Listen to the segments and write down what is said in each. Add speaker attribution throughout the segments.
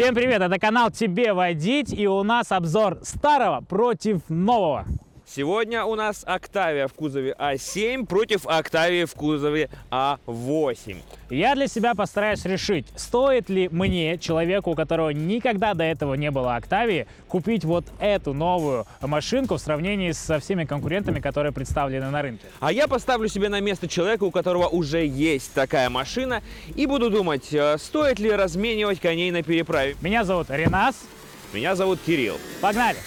Speaker 1: Всем привет, это канал Тебе водить и у нас обзор старого против нового.
Speaker 2: Сегодня у нас Октавия в кузове А7 против Октавии в кузове А8.
Speaker 1: Я для себя постараюсь решить, стоит ли мне, человеку, у которого никогда до этого не было Октавии, купить вот эту новую машинку в сравнении со всеми конкурентами, которые представлены на рынке.
Speaker 2: А я поставлю себе на место человека, у которого уже есть такая машина, и буду думать, э, стоит ли разменивать коней на переправе.
Speaker 1: Меня зовут Ренас.
Speaker 2: Меня зовут Кирилл.
Speaker 1: Погнали!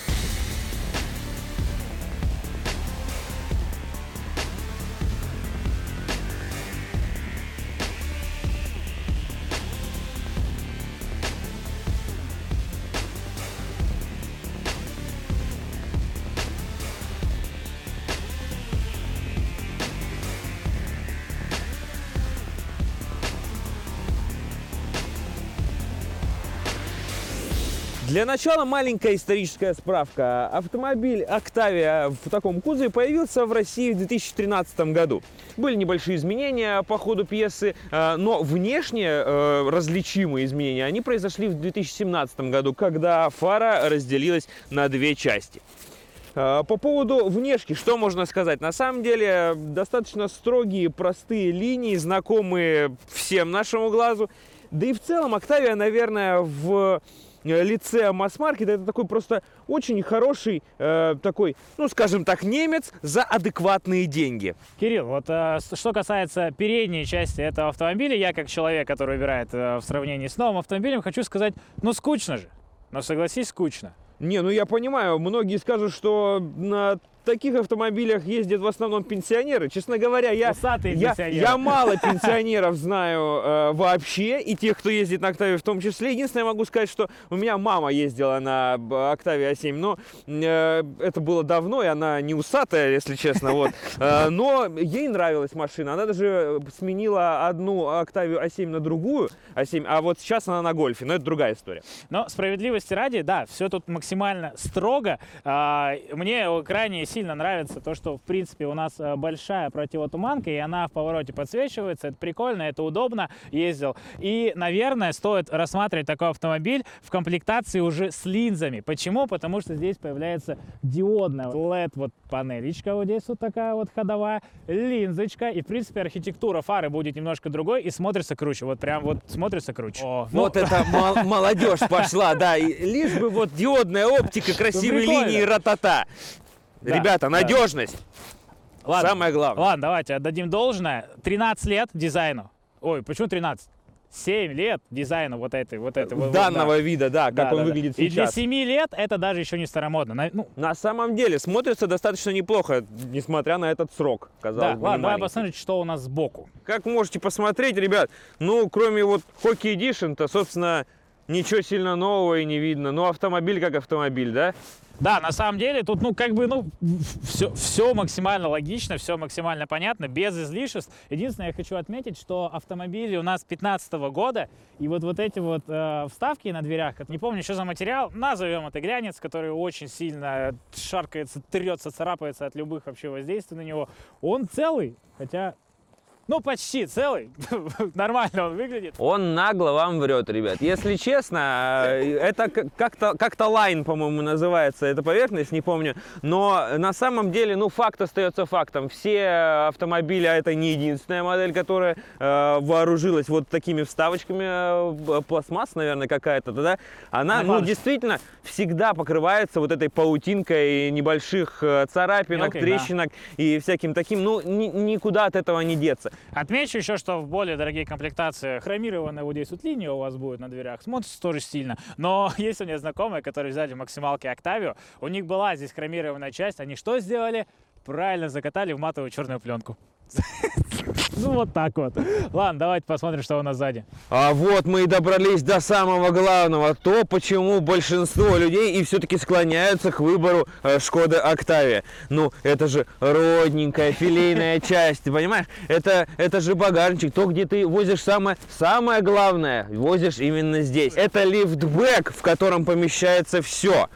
Speaker 2: Для начала маленькая историческая справка. Автомобиль Octavia в таком кузове появился в России в 2013 году. Были небольшие изменения по ходу пьесы, э, но внешне э, различимые изменения, они произошли в 2017 году, когда фара разделилась на две части. Э, По поводу внешки, что можно сказать? На самом деле, достаточно строгие, простые линии, знакомые всем нашему глазу. Да и в целом, Octavia, наверное, в э, лице масс-маркета это такой просто очень хороший, э, такой, ну, скажем так, немец за адекватные деньги.
Speaker 1: Кирилл, вот э, что касается передней части этого автомобиля, я как человек, который выбирает э, в сравнении с новым автомобилем, хочу сказать, ну скучно же. Но согласись, скучно.
Speaker 2: Не, ну я понимаю, многие скажут, что на таких автомобилях ездят в основном пенсионеры. Честно говоря, я,
Speaker 1: Усатые
Speaker 2: я,
Speaker 1: пенсионеры.
Speaker 2: я мало пенсионеров знаю э, вообще, и тех, кто ездит на Октаве в том числе. Единственное, я могу сказать, что у меня мама ездила на б- Октаве А7, но э, это было давно, и она не усатая, если честно, вот. Э, но ей нравилась машина. Она даже сменила одну Октавию А7 на другую А7, а вот сейчас она на Гольфе, но это другая история.
Speaker 1: Но справедливости ради, да, все тут максимально строго. А, Мне крайне сильно нравится то, что, в принципе, у нас э, большая противотуманка, и она в повороте подсвечивается. Это прикольно, это удобно, ездил. И, наверное, стоит рассматривать такой автомобиль в комплектации уже с линзами. Почему? Потому что здесь появляется диодная LED вот панелечка вот здесь вот такая вот ходовая, линзочка, и, в принципе, архитектура фары будет немножко другой и смотрится круче. Вот прям вот смотрится круче. О, ну,
Speaker 2: Вот это мол- молодежь пошла, да. лишь бы вот диодная оптика, красивые линии, ратата.
Speaker 1: Да,
Speaker 2: Ребята,
Speaker 1: да.
Speaker 2: надежность.
Speaker 1: Ладно.
Speaker 2: Самое главное.
Speaker 1: Ладно, давайте отдадим должное. 13 лет дизайну. Ой, почему 13? 7 лет дизайну вот этой, вот этой. вот- вот,
Speaker 2: Данного
Speaker 1: да.
Speaker 2: вида, да, как
Speaker 1: Да,
Speaker 2: он
Speaker 1: да, да.
Speaker 2: выглядит
Speaker 1: И для
Speaker 2: сейчас.
Speaker 1: 7 лет это даже еще не старомодно. На- Ну,
Speaker 2: На самом деле смотрится достаточно неплохо, несмотря на этот срок,
Speaker 1: да,
Speaker 2: казалось бы,
Speaker 1: ладно, давай посмотрим, что у нас сбоку.
Speaker 2: Как можете посмотреть, ребят, ну, кроме вот Hockey Edition-то, собственно, ничего сильно нового и не видно. Ну, автомобиль как автомобиль, да?
Speaker 1: Да, на самом деле тут, ну, как бы, ну, все, все максимально логично, все максимально понятно, без излишеств. Единственное, я хочу отметить, что автомобили у нас 15 года, и вот, вот эти вот э, вставки на дверях, не помню, что за материал, назовем это глянец, который очень сильно шаркается, трется, царапается от любых вообще воздействий на него. Он целый, хотя, ну, почти целый, нормально он выглядит.
Speaker 2: Он нагло вам врет, ребят. Если честно, э, это как-то как-то лайн, по-моему, называется эта поверхность, не помню. Но на самом деле, ну, факт остается фактом. Все автомобили, а это не единственная модель, которая э, вооружилась вот такими вставочками, э, б- пластмасс, наверное, какая-то, да? Она,
Speaker 1: На
Speaker 2: ну,
Speaker 1: фарш.
Speaker 2: действительно, всегда покрывается вот этой паутинкой небольших э, царапинок,
Speaker 1: Мелких, да.
Speaker 2: трещинок и всяким таким. Ну, ни- никуда от этого не деться.
Speaker 1: Отмечу еще, что в более дорогие комплектации хромированная вот здесь вот линия у вас будет на дверях. Смотрится тоже стильно. Но есть у меня знакомые, которые взяли максималки Octavio. У них была здесь хромированная часть. Они что сделали? Правильно закатали в матовую черную пленку. Ну вот так вот. Ладно, давайте посмотрим, что у нас сзади.
Speaker 2: А вот мы и добрались до самого главного, то, почему большинство людей и все-таки склоняются к выбору э, Шкоды Октавия. Ну, это же родненькая филейная часть, понимаешь? Это, это же багажничек, то, где ты возишь самое, самое главное, возишь именно здесь. Это лифтбэк, в котором помещается все.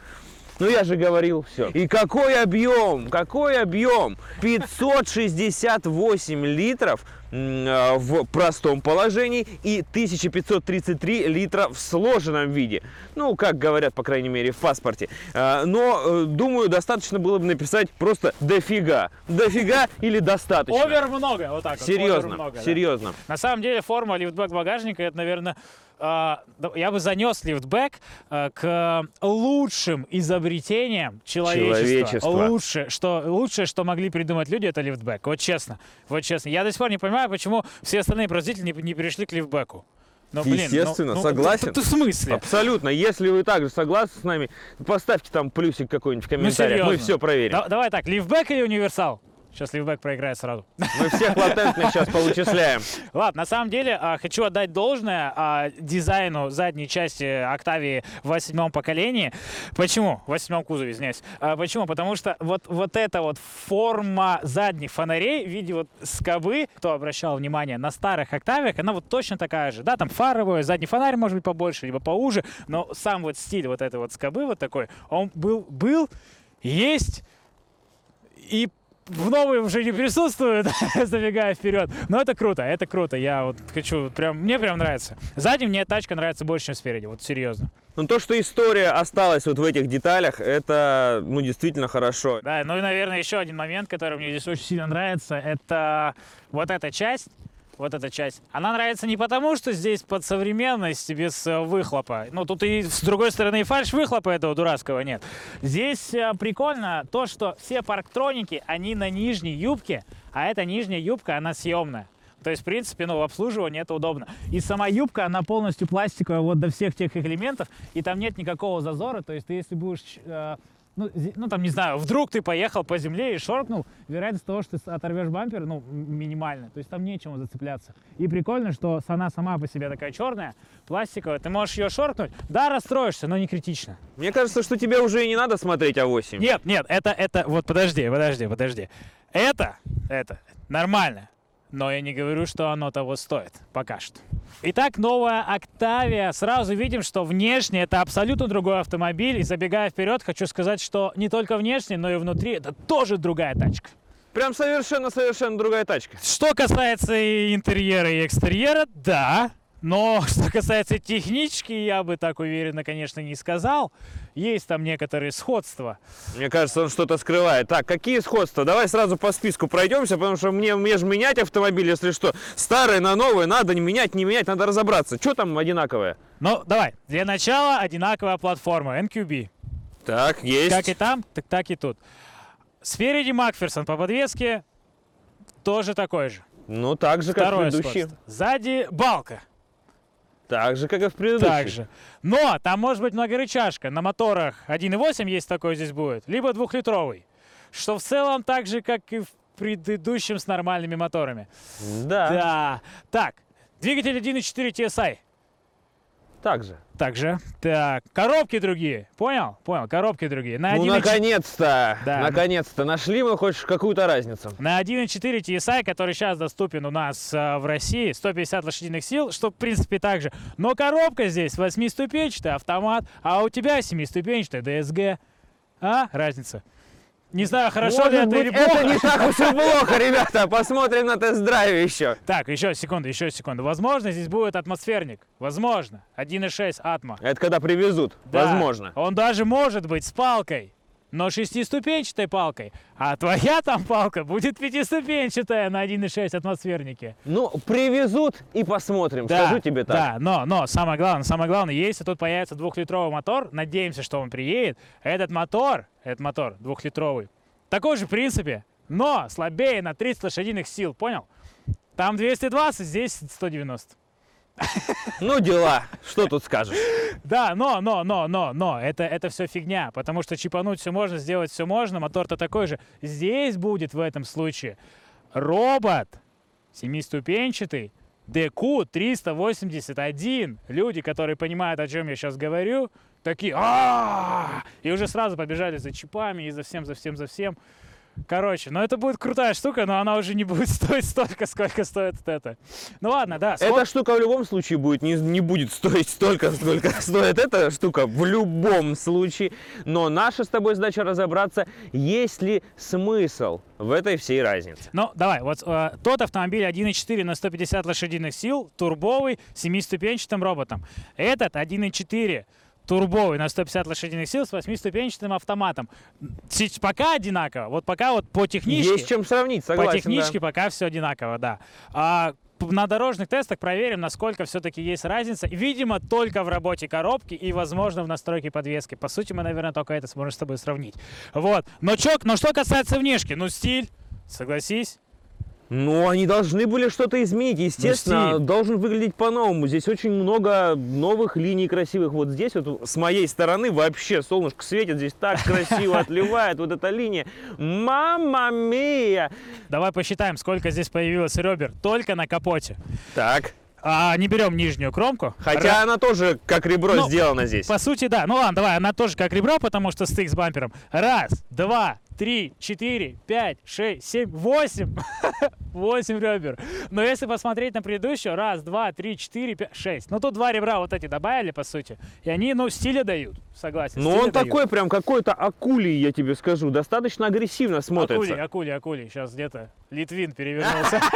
Speaker 2: Ну я же говорил все. И какой объем, какой объем? 568 литров а, в простом положении и 1533 литра в сложенном виде. Ну, как говорят, по крайней мере, в паспорте. А, Но, э, думаю, достаточно было бы написать просто дофига. Дофига или достаточно.
Speaker 1: Овер много, вот так вот. овер
Speaker 2: Серьезно,
Speaker 1: много, да.
Speaker 2: серьезно.
Speaker 1: На самом деле форма лифтбэк багажника, это, наверное, я бы занес лифтбэк а, к лучшим изобретениям человечества.
Speaker 2: Человечества.
Speaker 1: Лучше, что, лучшее, что могли придумать люди, это лифтбэк. Вот честно. Вот честно. Я до сих пор не понимаю, почему все остальные производители не, не перешли к лифтбэку. Ну, блин, ну-
Speaker 2: Естественно,
Speaker 1: ну,
Speaker 2: согласен.
Speaker 1: ты- ты в смысле?
Speaker 2: Абсолютно. Если вы также согласны с нами, поставьте там плюсик какой-нибудь в комментариях. Мы
Speaker 1: Ну, серьезно.
Speaker 2: все проверим.
Speaker 1: Да- давай так, лифтбэк или универсал? Сейчас лифтбэк проиграет сразу.
Speaker 2: Мы всех латентных сейчас поучисляем.
Speaker 1: Ладно, на самом деле а, хочу отдать должное а, дизайну задней части Октавии в восьмом поколении. Почему? В восьмом кузове, извиняюсь. А, почему? Потому что вот, вот эта вот форма задних фонарей в виде вот скобы, кто обращал внимание, на старых Октавиях, она вот точно такая же. Да, там фаровый, задний фонарь может быть побольше, либо поуже, но сам вот стиль вот этой вот скобы вот такой, он был, был есть и в новые уже не присутствует, забегая вперед. Но это круто, это круто. Я вот хочу, прям, мне прям нравится. Сзади мне тачка нравится больше, чем спереди, вот серьезно.
Speaker 2: Но то, что история осталась вот в этих деталях, это, ну, действительно хорошо.
Speaker 1: Да, ну и, наверное, еще один момент, который мне здесь очень сильно нравится, это вот эта часть, вот эта часть. Она нравится не потому, что здесь под современность без э, выхлопа. Ну, тут и с другой стороны и фальш выхлопа этого дурацкого нет. Здесь э, прикольно то, что все парктроники, они на нижней юбке, а эта нижняя юбка, она съемная. То есть, в принципе, ну, в обслуживании это удобно. И сама юбка, она полностью пластиковая вот до всех тех элементов, и там нет никакого зазора. То есть, ты если будешь э, ну, ну, там, не знаю, вдруг ты поехал по земле и шоркнул, вероятность того, что ты оторвешь бампер, ну, минимальная. То есть там нечему зацепляться. И прикольно, что она сама по себе такая черная, пластиковая. Ты можешь ее шоркнуть, да, расстроишься, но не критично.
Speaker 2: Мне кажется, что тебе уже и не надо смотреть А8.
Speaker 1: Нет, нет, это, это, вот подожди, подожди, подожди. Это, это нормально. Но я не говорю, что оно того стоит. Пока что. Итак, новая Октавия. Сразу видим, что внешне это абсолютно другой автомобиль. И забегая вперед, хочу сказать, что не только внешне, но и внутри это тоже другая тачка.
Speaker 2: Прям совершенно-совершенно другая тачка.
Speaker 1: Что касается и интерьера, и экстерьера, да. Но что касается технички, я бы так уверенно, конечно, не сказал. Есть там некоторые сходства.
Speaker 2: Мне кажется, он что-то скрывает. Так, какие сходства? Давай сразу по списку пройдемся, потому что мне, мне же менять автомобиль, если что. Старое на новое надо не менять, не менять, надо разобраться. Что там одинаковое?
Speaker 1: Ну, давай. Для начала одинаковая платформа NQB.
Speaker 2: Так, есть.
Speaker 1: Как и там, так, так и тут. Спереди Макферсон по подвеске тоже такой же.
Speaker 2: Ну, так же, как
Speaker 1: Второе
Speaker 2: предыдущий.
Speaker 1: сходство. Сзади балка.
Speaker 2: Так же, как и в предыдущем.
Speaker 1: Также. Но там может быть многорычажка. На моторах 1.8 есть такой здесь будет, либо двухлитровый. Что в целом так же, как и в предыдущем с нормальными моторами.
Speaker 2: Да,
Speaker 1: Да. Так, двигатель 1.4 TSI.
Speaker 2: Так же.
Speaker 1: Также. Так, коробки другие. Понял? Понял, коробки другие. На
Speaker 2: Ну,
Speaker 1: 1.4
Speaker 2: наконец-то,
Speaker 1: Да.
Speaker 2: наконец-то нашли мы хоть какую-то разницу.
Speaker 1: На 1.4 TSI, который сейчас доступен у нас а, в России, 150 лошадиных сил, что в принципе так же. Но коробка здесь 8-ступенчатый автомат, а у тебя 7-ступенчатый DSG. А? Разница. Не знаю, хорошо
Speaker 2: Может
Speaker 1: ли это
Speaker 2: быть,
Speaker 1: или плохо.
Speaker 2: это не так уж и плохо, ребята. Посмотрим на тест-драйве еще.
Speaker 1: Так, еще секунду, еще секунду. Возможно, здесь будет атмосферник. Возможно. 1.6 атма.
Speaker 2: Это когда привезут,
Speaker 1: Да.
Speaker 2: возможно.
Speaker 1: Он даже может быть с палкой. Но шестиступенчатой палкой. А твоя там палка будет пятиступенчатая на 1.6 атмосфернике.
Speaker 2: Ну, привезут и посмотрим,
Speaker 1: Да,
Speaker 2: скажу тебе так.
Speaker 1: Да, но, но самое главное, самое главное, если тут появится двухлитровый мотор, надеемся, что он приедет, этот мотор, этот мотор двухлитровый, такой же в принципе, но слабее на 30 лошадиных сил, понял? Там 220, здесь 190.
Speaker 2: Ну, дела. Что тут скажешь?
Speaker 1: Да, но, но, но, но, но, это, это все фигня, потому что чипануть все можно, сделать все можно, мотор-то такой же. Здесь будет в этом случае робот семиступенчатый, DQ381. Люди, которые понимают, о чем я сейчас говорю, такие а И уже сразу побежали за чипами и за всем, за всем, за всем. Короче, ну это будет крутая штука, но она уже не будет стоить столько, сколько стоит вот это. Ну ладно, да.
Speaker 2: Эта штука в любом случае будет не, не будет стоить столько, сколько стоит эта штука в любом случае. Но наша с тобой задача разобраться, есть ли смысл в этой всей разнице.
Speaker 1: Ну, давай, вот э, тот автомобиль 1.4 на 150 лошадиных сил, турбовый, семиступенчатым роботом. Этот 1.4 турбовый на 150 лошадиных сил с восьмиступенчатым автоматом. Сеч- Пока одинаково. Вот пока вот по техничке...
Speaker 2: Есть чем сравнить, согласен.
Speaker 1: По
Speaker 2: да.
Speaker 1: техничке пока все одинаково, да. А на дорожных тестах проверим, насколько все-таки есть разница. Видимо, только в работе коробки и, возможно, в настройке подвески. По сути, мы, наверное, только это сможем с тобой сравнить. Вот. Но, чё, но что касается внешки, ну, стиль, согласись.
Speaker 2: Ну, они должны были что-то изменить. Естественно,
Speaker 1: стиль.
Speaker 2: должен выглядеть по-новому. Здесь очень много новых линий красивых. Вот здесь вот с моей стороны вообще солнышко светит. Здесь так красиво отливает вот эта линия. Мама мия!
Speaker 1: Давай посчитаем, сколько здесь появилось ребер только на капоте.
Speaker 2: Так.
Speaker 1: А не берем нижнюю кромку.
Speaker 2: Хотя она тоже как ребро
Speaker 1: Ну,
Speaker 2: сделана здесь.
Speaker 1: По сути, да. Ну ладно, давай, она тоже как ребро, потому что стык с бампером. Раз, два, три, четыре, пять, шесть, семь, восемь. Восемь ребер. Но если посмотреть на предыдущую, раз, два, три, четыре, пять, шесть. Ну тут два ребра вот эти добавили, по сути. И они, ну, стиля дают. Согласен. Стиля
Speaker 2: он
Speaker 1: дают.
Speaker 2: такой прям какой-то акулий, я тебе скажу. Достаточно агрессивно смотрится.
Speaker 1: Акули, акули, акули. Сейчас где-то Литвин перевернулся.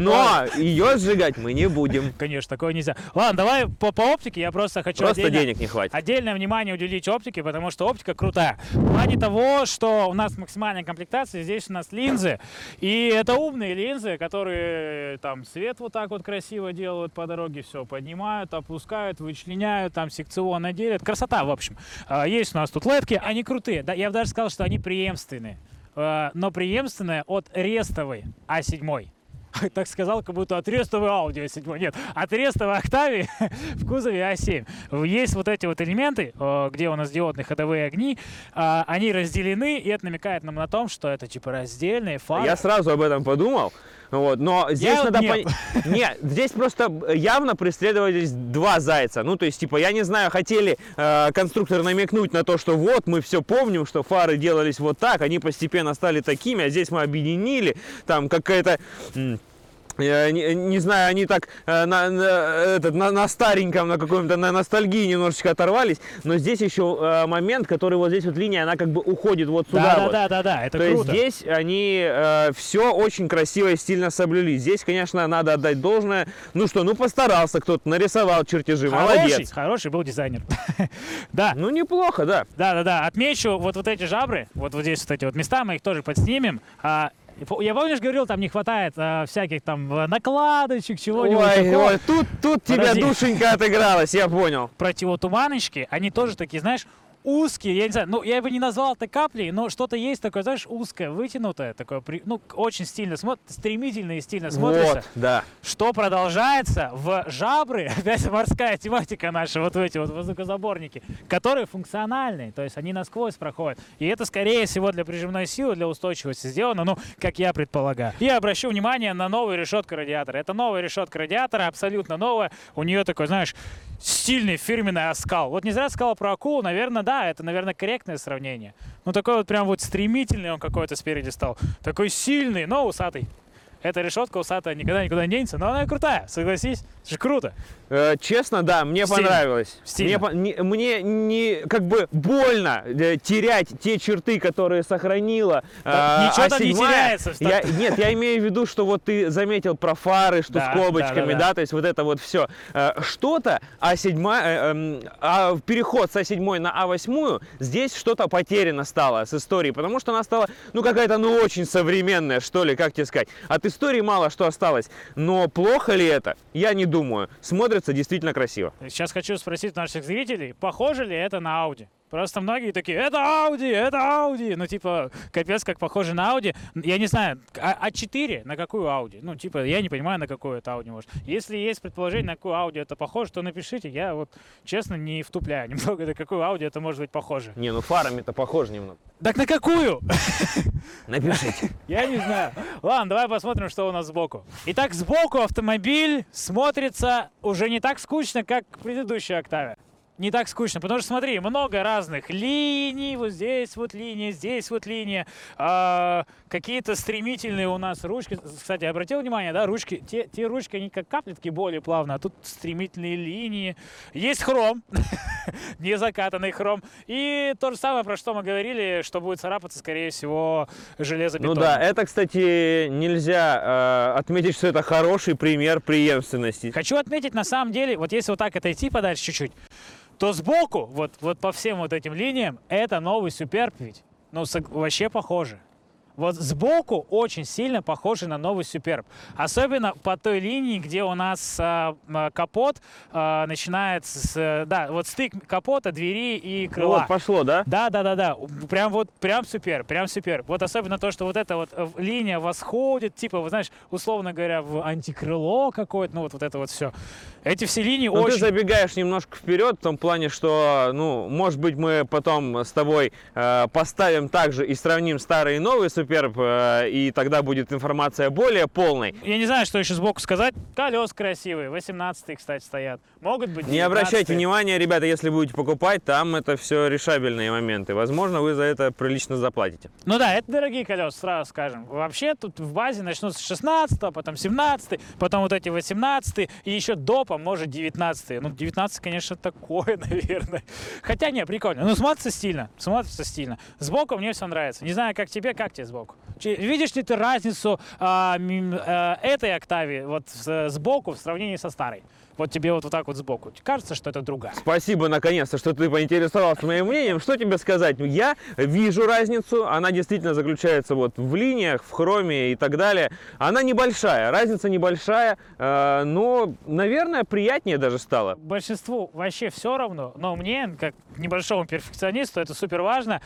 Speaker 2: Но ее сжигать мы не будем.
Speaker 1: Конечно, такое нельзя. Ладно, давай по, по оптике. Я просто хочу
Speaker 2: Просто денег не хватит.
Speaker 1: Отдельное внимание уделить оптике, потому что оптика крутая. Плане того, что у нас максимальная комплектация, здесь у нас линзы. И это умные линзы, которые там свет вот так вот красиво делают по дороге, все поднимают, опускают, вычленяют, там секционно делят. Красота, в общем. А, Есть у нас тут ледки, они крутые. Да, я бы даже сказал, что они преемственные. А, Но преемственные от рестовой А7. Так сказал, как будто от рестовой Audi A7. Нет, от рестовой Octavia в кузове А7. Есть вот эти вот элементы, э, где у нас диодные ходовые огни, а, они разделены, и это намекает нам на том, что это типа раздельные фары.
Speaker 2: Я сразу об этом подумал. Вот, но здесь
Speaker 1: Я
Speaker 2: надо
Speaker 1: нет.
Speaker 2: пон- Нет, здесь просто явно преследовались два зайца. Ну, то есть, типа, я не знаю, хотели э, конструкторы намекнуть на то, что вот мы все помним, что фары делались вот так, они постепенно стали такими, а здесь мы объединили, там какая-то. Я не, не знаю, они так э, на, на, этот, на, на стареньком, на каком-то на ностальгии немножечко оторвались, но здесь еще э, момент, который вот здесь вот линия, она как бы уходит вот сюда.
Speaker 1: да, да,
Speaker 2: вот.
Speaker 1: да, да, да, это
Speaker 2: То есть
Speaker 1: круто.
Speaker 2: здесь они все очень красиво и стильно соблюли. Здесь, конечно, надо отдать должное. Ну что, ну постарался кто-то, нарисовал чертежи,
Speaker 1: Хороший,
Speaker 2: молодец.
Speaker 1: хороший был дизайнер. да,
Speaker 2: Ну неплохо, да.
Speaker 1: да, да, да. Отмечу вот, вот эти жабры, вот, вот здесь вот эти вот места, мы их тоже подснимем. А, я помнишь, говорил, там не хватает а, всяких там э, накладочек, чего-нибудь
Speaker 2: Ой,
Speaker 1: такого.
Speaker 2: ой, тут, тут тебя душенька отыгралась, я понял.
Speaker 1: противотуманочки, они тоже такие, знаешь, узкие, я не знаю, ну, я бы не назвал это каплей, но что-то есть такое, знаешь, узкое, вытянутое, такое, ну, очень стильно смотрится, стремительно и стильно смотрится,
Speaker 2: Вот, да.
Speaker 1: что продолжается в жабры, опять морская тематика наша, вот в эти вот воздухозаборники, которые функциональные, то есть они насквозь проходят, и это, скорее всего, для прижимной силы, для устойчивости сделано, ну, как я предполагаю. И обращу внимание на новую решетку радиатора. Это новая решетка радиатора, абсолютно новая, у нее такой, знаешь, стильный фирменный оскал. Вот не зря сказал про акулу, наверное, да, это, наверное, корректное сравнение. Ну, такой вот прям вот стремительный он какой-то спереди стал. Такой сильный, но усатый. Эта решетка усатая никогда никуда не денется, но она и крутая, согласись. Это же круто.
Speaker 2: Э, честно, да, мне
Speaker 1: Стильно.
Speaker 2: понравилось.
Speaker 1: Стильно.
Speaker 2: Мне, не, мне не как бы больно э, терять те черты, которые сохранила.
Speaker 1: Да
Speaker 2: э,
Speaker 1: ничего там не
Speaker 2: А7.
Speaker 1: теряется
Speaker 2: Я, нет, я имею в виду, что вот ты заметил про фары, что
Speaker 1: Да,
Speaker 2: с скобочками,
Speaker 1: да,
Speaker 2: да,
Speaker 1: да, да.
Speaker 2: то есть вот это вот все. Что-то А7, э, эм, а переход с А7 на А8, здесь что-то потеряно стало с историей, потому что она стала, ну, какая-то, ну, очень современная, что ли, как тебе сказать. От истории мало что осталось, но плохо ли это? Я не думаю. Смотрится действительно красиво.
Speaker 1: Сейчас хочу спросить наших зрителей, похоже ли это на Audi? Просто многие такие, это Audi, это Audi. Ну, типа, капец, как похоже на Audi. Я не знаю, а, А4 на какую Audi? Ну, типа, я не понимаю, на какую это Audi может. Если есть предположение, на какую Audi это похоже, то напишите. Я вот, честно, не втупляю немного, на какую Audi это может быть похоже.
Speaker 2: Не, ну фарами-то похоже немного.
Speaker 1: Так на какую?
Speaker 2: Напишите.
Speaker 1: Я не знаю. Ладно, давай посмотрим, что у нас сбоку. Итак, сбоку автомобиль смотрится уже не так скучно, как предыдущая Octavia. Не так скучно. Потому что, смотри, много разных линий. Вот здесь вот линия, здесь вот линия. А, какие-то стремительные у нас ручки. Кстати, обратил внимание, да, ручки, те, те ручки, они как капли такие более плавные, а тут стремительные линии. Есть хром, не закатанный хром. И то же самое, про что мы говорили, что будет царапаться, скорее всего, железобетон.
Speaker 2: Ну да, это, кстати, нельзя э, отметить, что это хороший пример преемственности.
Speaker 1: Хочу отметить, на самом деле, вот если вот так отойти подальше чуть-чуть, то сбоку, вот, вот по всем вот этим линиям, это новый Суперб ведь. Ну, вообще похоже. Вот сбоку очень сильно похожи на новый Суперб. Особенно по той линии, где у нас а, капот а, начинается с... э, Да, вот стык капота, двери и крыла.
Speaker 2: Вот пошло, да?
Speaker 1: Да, да, да, да. Прям вот, прям супер, прям супер. Вот особенно то, что вот эта вот э, линия восходит, типа, вы знаешь, условно говоря, в антикрыло какое-то, ну вот, вот это вот все. Эти все линии
Speaker 2: Но
Speaker 1: очень...
Speaker 2: ты забегаешь немножко вперед в том плане, что, ну, может быть, мы потом с тобой э, поставим также и сравним старый и новый Суперб, э, и тогда будет информация более полной.
Speaker 1: Я не знаю, что еще сбоку сказать. Колес красивые, 18 кстати, стоят. Могут быть
Speaker 2: Не обращайте
Speaker 1: 19-е.
Speaker 2: внимания, ребята, если будете покупать, там это все решабельные моменты. Возможно, вы за это прилично заплатите.
Speaker 1: Ну да, это дорогие колеса, сразу скажем. Вообще тут в базе начнут с 16 потом 17 потом вот эти 18 и еще допом, может, 19 Ну, 19 конечно, такое, наверное. Хотя, не, прикольно. Ну, смотрится стильно, смотрится стильно. Сбоку мне все нравится. Не знаю, как тебе, как тебе сбоку? Видишь ли ты разницу а, а, этой октавии вот с- сбоку в сравнении со старой? Вот тебе вот, вот так вот сбоку. Кажется, что это другая.
Speaker 2: Спасибо, наконец-то, что ты поинтересовался моим мнением. Что тебе сказать? Ну, Я вижу разницу. Она действительно заключается вот в линиях, в хроме и так далее. Она небольшая, разница небольшая, э, но, наверное, приятнее даже стало.
Speaker 1: большинству вообще все равно, но мне, как небольшому перфекционисту, это супер важно.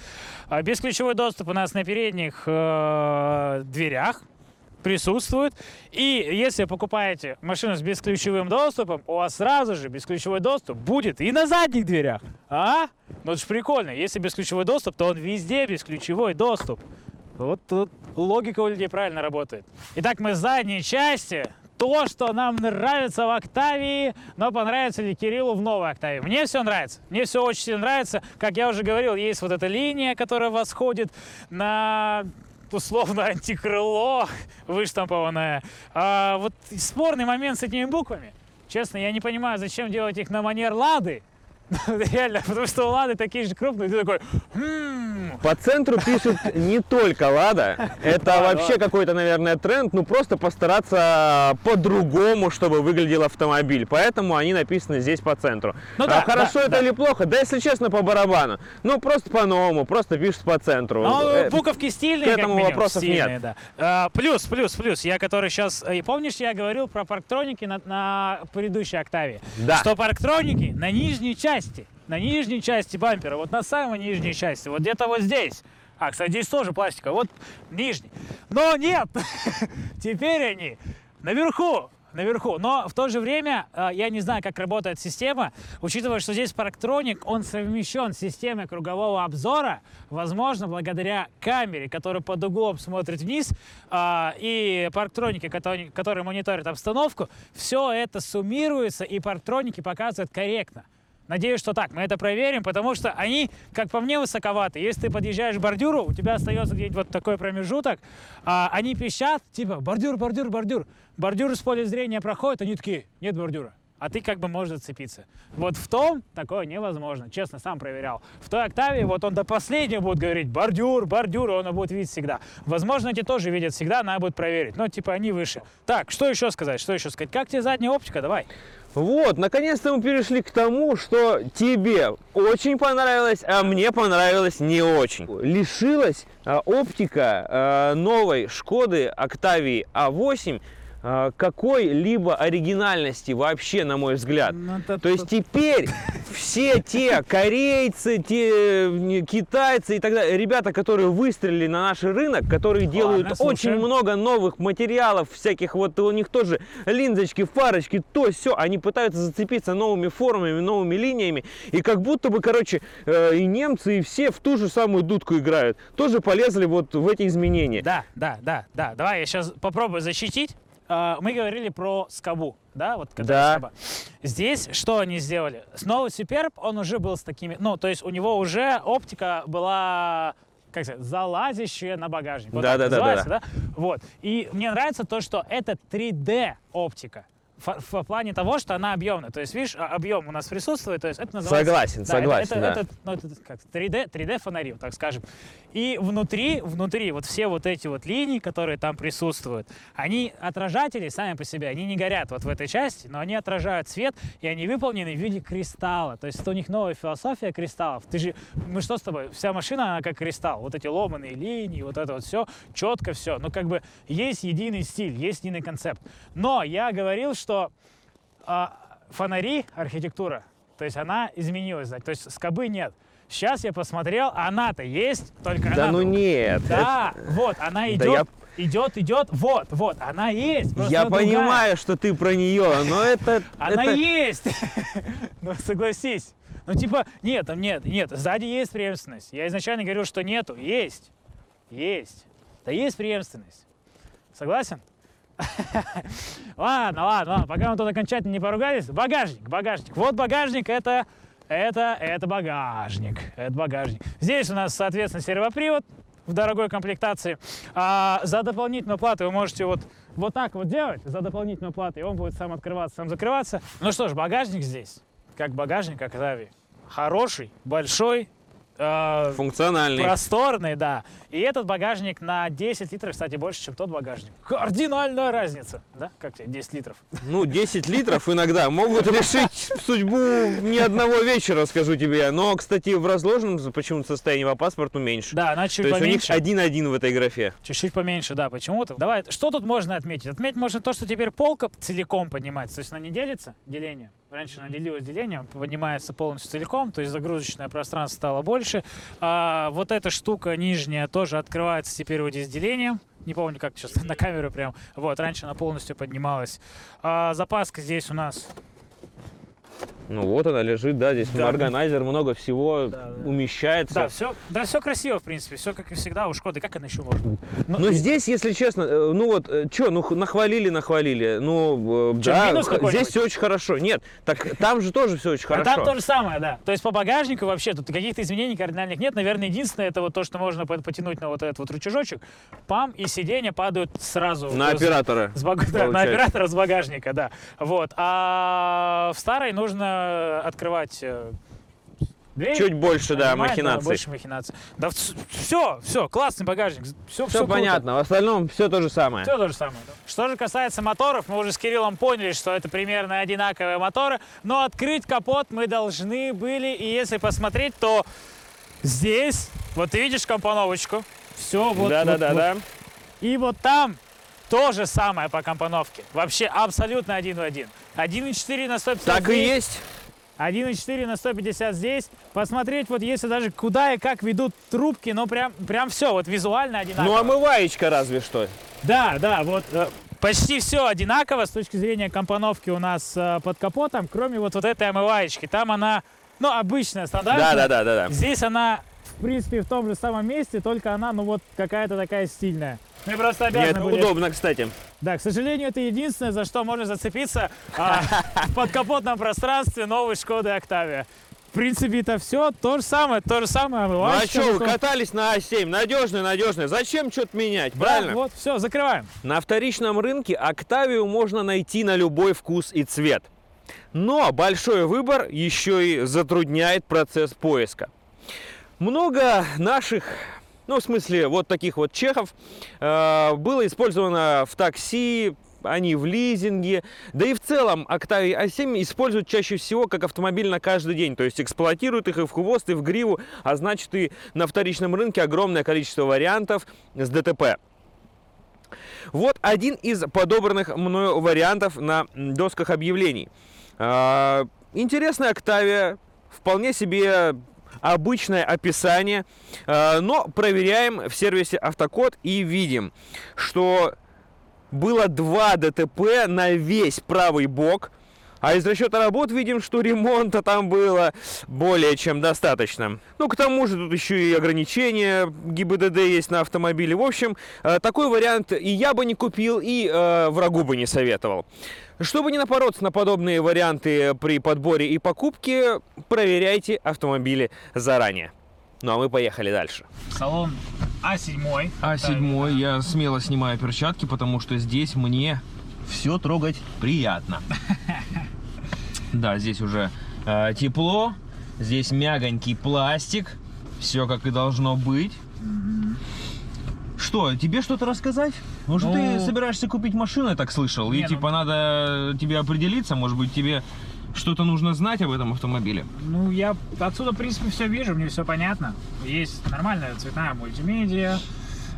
Speaker 1: А, Бесключевой доступ у нас на передних э, дверях присутствует. И если покупаете машину с бесключевым доступом, у вас сразу же бесключевой доступ будет и на задних дверях. А? Ну это же прикольно. Если бесключевой доступ, то он везде бесключевой доступ. Вот тут логика у людей правильно работает. Итак, мы с задней части. То, что нам нравится в Октавии, но понравится ли Кириллу в новой Октавии. Мне все нравится. Мне все очень сильно нравится. Как я уже говорил, есть вот эта линия, которая восходит на условно антикрыло выштампованное. А вот спорный момент с этими буквами. Честно, я не понимаю, зачем делать их на манер Лады. Реально, потому что Лады такие же крупные. Ты такой, «М,
Speaker 2: По центру пишут не только Лада. Это вообще какой-то, наверное, тренд. Ну, просто постараться по-другому, чтобы выглядел автомобиль. Поэтому они написаны здесь по центру.
Speaker 1: Ну
Speaker 2: А
Speaker 1: да,
Speaker 2: хорошо
Speaker 1: да,
Speaker 2: это
Speaker 1: да.
Speaker 2: или плохо? Да, если честно, по барабану. Ну, просто по-новому, просто пишут по центру.
Speaker 1: Ну,
Speaker 2: Э,
Speaker 1: буковки стильные,
Speaker 2: к этому
Speaker 1: минимум,
Speaker 2: вопросов
Speaker 1: стильные,
Speaker 2: нет.
Speaker 1: да. А, плюс, плюс, плюс. Я, который сейчас... И помнишь, я говорил про парктроники на, на предыдущей октаве?
Speaker 2: Да.
Speaker 1: Что парктроники на нижней части, на нижней части бампера, вот на самой нижней части, вот где-то вот здесь. А, кстати, здесь тоже пластиковый, вот нижний. Но нет, теперь они наверху, наверху. Но в то же время э, я не знаю, как работает система, учитывая, что здесь парктроник, он совмещен с системой кругового обзора, возможно, благодаря камере, которая под углом смотрит вниз, а, и парктроники, которые, которые мониторят обстановку, все это суммируется, и парктроники показывают корректно. Надеюсь, что так. Мы это проверим, потому что они, как по мне, высоковаты. Если ты подъезжаешь к бордюру, у тебя остается где-нибудь вот такой промежуток, а они пищат, типа, бордюр, бордюр, бордюр. Бордюр с поля зрения проходит, они такие, нет бордюра. А ты как бы можешь зацепиться. Вот в том такое невозможно. Честно, сам проверял. В той октаве вот он до последнего будет говорить бордюр, бордюр, и он его будет видеть всегда. Возможно, эти тоже видят всегда, надо будет проверить. Но типа они выше. Так, что еще сказать? Что еще сказать? Как тебе задняя оптика? Давай.
Speaker 2: Вот, наконец-то мы перешли к тому, что тебе очень понравилось, а мне понравилось не очень. Лишилась а, оптика а, новой Шкоды Октавии А8 а, какой-либо оригинальности вообще, на мой взгляд.
Speaker 1: Ну,
Speaker 2: То есть теперь все те корейцы, те китайцы и так далее, ребята, которые выстрелили на наш рынок, которые делают
Speaker 1: слушаем.
Speaker 2: очень много новых материалов, всяких вот у них тоже линзочки, фарочки, то все, они пытаются зацепиться новыми формами, новыми линиями, и как будто бы, короче, э, и немцы, и все в ту же самую дудку играют, тоже полезли вот в эти изменения.
Speaker 1: Да, да, да, да. Давай я сейчас попробую защитить. А, мы говорили про скобу, да, вот
Speaker 2: Да.
Speaker 1: скоба. Здесь что они сделали? Снова Superb, он уже был с такими, ну, то есть у него уже оптика была как сказать, залазящая на багажник. Вот так
Speaker 2: Да-да-да-да-да.
Speaker 1: называется, да? Вот. И мне нравится то, что это 3D оптика. В, в плане того, что она объемная. То есть, видишь, а- объем у нас присутствует, то есть это называется...
Speaker 2: Согласен,
Speaker 1: Да,
Speaker 2: согласен,
Speaker 1: это,
Speaker 2: да.
Speaker 1: это, ну, это как 3D, 3D фонари, вот так скажем. И внутри, внутри вот все вот эти вот линии, которые там присутствуют, они отражатели сами по себе, они не горят вот в этой части, но они отражают свет, и они выполнены в виде кристалла. То есть это у них новая философия кристаллов. Ты же, мы что с тобой? Вся машина, она как кристалл. Вот эти ломаные линии, вот это вот все, четко все. Ну, как бы есть единый стиль, есть единый концепт. Но я говорил, что а, фонари, архитектура, то есть она изменилась, да, то есть скобы нет. Сейчас я посмотрел, она-то есть, только
Speaker 2: Да
Speaker 1: она...
Speaker 2: ну нет.
Speaker 1: Да, вот, она
Speaker 2: Да
Speaker 1: идет,
Speaker 2: я-
Speaker 1: идет, идет, вот, вот, она есть.
Speaker 2: это- Я
Speaker 1: она другая.
Speaker 2: понимаю, что ты про нее, но это...
Speaker 1: Она
Speaker 2: это-
Speaker 1: есть! Ну, согласись. Ну, типа, нет, там нет, нет, сзади есть преемственность. Я изначально говорил, что нету. Есть. Есть. Да есть преемственность. Согласен? Ладно, ладно, ладно, пока мы тут окончательно не поругались. Багажник, багажник. Вот багажник, это, это, это багажник. Это багажник. Здесь у нас, соответственно, сервопривод в дорогой комплектации. А за дополнительную плату вы можете вот, вот так вот делать, за дополнительную плату, и он будет сам открываться, сам закрываться. Ну что ж, багажник здесь, как багажник Октавии. Хороший, большой, э,
Speaker 2: Функциональный.
Speaker 1: просторный, да. И этот багажник на 10 литров, кстати, больше, чем тот багажник. Кардинальная разница, да? Как тебе 10 литров?
Speaker 2: Ну, 10 литров иногда могут решить судьбу ни одного вечера, скажу тебе. Но, кстати, в разложенном почему-то состоянии по паспорту меньше.
Speaker 1: Да, она
Speaker 2: То
Speaker 1: чуть
Speaker 2: есть у них
Speaker 1: поменьше.
Speaker 2: один-один в этой графе.
Speaker 1: Чуть-чуть поменьше, да, почему-то. Давай, что тут можно отметить? Отметить можно то, что теперь полка целиком поднимается, то есть она не делится, деление. Раньше она делилась делением, поднимается полностью целиком, то есть загрузочное пространство стало больше. А вот эта штука нижняя тоже открывается теперь вот здесь делением. Не помню, как сейчас на камеру прям. Вот, раньше она полностью поднималась. А запаска здесь у нас
Speaker 2: Ну вот она лежит, да, здесь
Speaker 1: Да.
Speaker 2: органайзер, много всего
Speaker 1: Да, да.
Speaker 2: умещается.
Speaker 1: Да, все, да, все красиво, в принципе, все как и всегда у Шкоды. Как она еще может быть? Ну,
Speaker 2: Но здесь, если честно, э, ну вот, что, ну нахвалили, нахвалили. Ну, э, да, здесь все очень хорошо. Нет, так там же тоже все очень
Speaker 1: А
Speaker 2: хорошо.
Speaker 1: там то же самое, да. То есть по багажнику вообще тут каких-то изменений кардинальных нет. Наверное, единственное это вот то, что можно по- потянуть на вот этот вот рычажочек. Пам и сиденья падают сразу.
Speaker 2: На
Speaker 1: с-
Speaker 2: оператора.
Speaker 1: с баг- да, на оператора с багажника, да. Вот. А в старой нужно открывать э, дверь.
Speaker 2: Чуть больше, да,
Speaker 1: Понимаешь,
Speaker 2: махинаций.
Speaker 1: больше махинаций. Да все, все, классный багажник. Все,
Speaker 2: Все понятно, в остальном все то же самое.
Speaker 1: Все то же самое. да. Что же касается моторов, мы уже с Кириллом поняли, что это примерно одинаковые моторы, но открыть капот мы должны были, и если посмотреть, то здесь, вот ты видишь компоновочку, все вот,
Speaker 2: да, да,
Speaker 1: вот-
Speaker 2: да,
Speaker 1: вот.
Speaker 2: да.
Speaker 1: И вот там то же самое по компоновке. Вообще абсолютно один в один. 1.4 на 150
Speaker 2: Так и
Speaker 1: здесь,
Speaker 2: есть.
Speaker 1: 1.4 на 150 здесь. Посмотреть, вот если даже куда и как ведут трубки, ну прям, прям все, вот визуально одинаково.
Speaker 2: Ну, омываечка разве что.
Speaker 1: Да, да, вот э, почти все одинаково с точки зрения компоновки у нас э, под капотом, кроме вот, вот этой омываечки. Там она, ну, обычная, стандартная.
Speaker 2: Да, да, да, да, да.
Speaker 1: Здесь она, в принципе, в том же самом месте, только она, ну, вот какая-то такая стильная. Мы просто обязаны
Speaker 2: Нет,
Speaker 1: были-
Speaker 2: удобно, кстати.
Speaker 1: Да, к сожалению, это единственное, за что можно зацепиться а, в подкапотном пространстве новой Шкоды Октавия. В принципе, это все то же самое, то же самое
Speaker 2: Ну, а что, вы катались на А7, надежный, надежный. Зачем что-то менять,
Speaker 1: Да,
Speaker 2: правильно?
Speaker 1: вот, все, закрываем.
Speaker 2: На вторичном рынке Октавию можно найти на любой вкус и цвет. Но большой выбор еще и затрудняет процесс поиска. Много наших, ну в смысле вот таких вот чехов, э, было использовано в такси, они в лизинге, да и в целом Octavia A7 используют чаще всего как автомобиль на каждый день, то есть эксплуатируют их и в хвост, и в гриву, а значит и на вторичном рынке огромное количество вариантов с ДТП. Вот один из подобранных мною вариантов на досках объявлений. А, Интересная Октавия, вполне себе обычное описание, а, но проверяем в сервисе Автокод и видим, что было два ДТП на весь правый бок.
Speaker 3: А из расчета работ видим, что ремонта там было более чем достаточно. Ну, к тому же тут еще и ограничения ГИБДД есть на автомобиле. В общем, э, такой вариант и я бы не купил, и э, врагу бы не советовал. Чтобы не напороться на подобные варианты при подборе и покупке, проверяйте автомобили заранее. Ну а мы поехали дальше.
Speaker 1: Салон А7.
Speaker 2: А7 я смело снимаю перчатки, потому что здесь мне все трогать приятно. Да, здесь уже э, тепло, здесь мягонький пластик, все как и должно быть. Что, тебе что-то рассказать? Может, ты
Speaker 1: Ну-
Speaker 2: собираешься купить машину, я так слышал,
Speaker 1: Не,
Speaker 2: и
Speaker 1: ну-
Speaker 2: типа надо тебе определиться, может быть, тебе что-то нужно знать об этом автомобиле?
Speaker 1: Ну, я отсюда, в принципе, все вижу, мне все понятно. Есть нормальная цветная мультимедиа,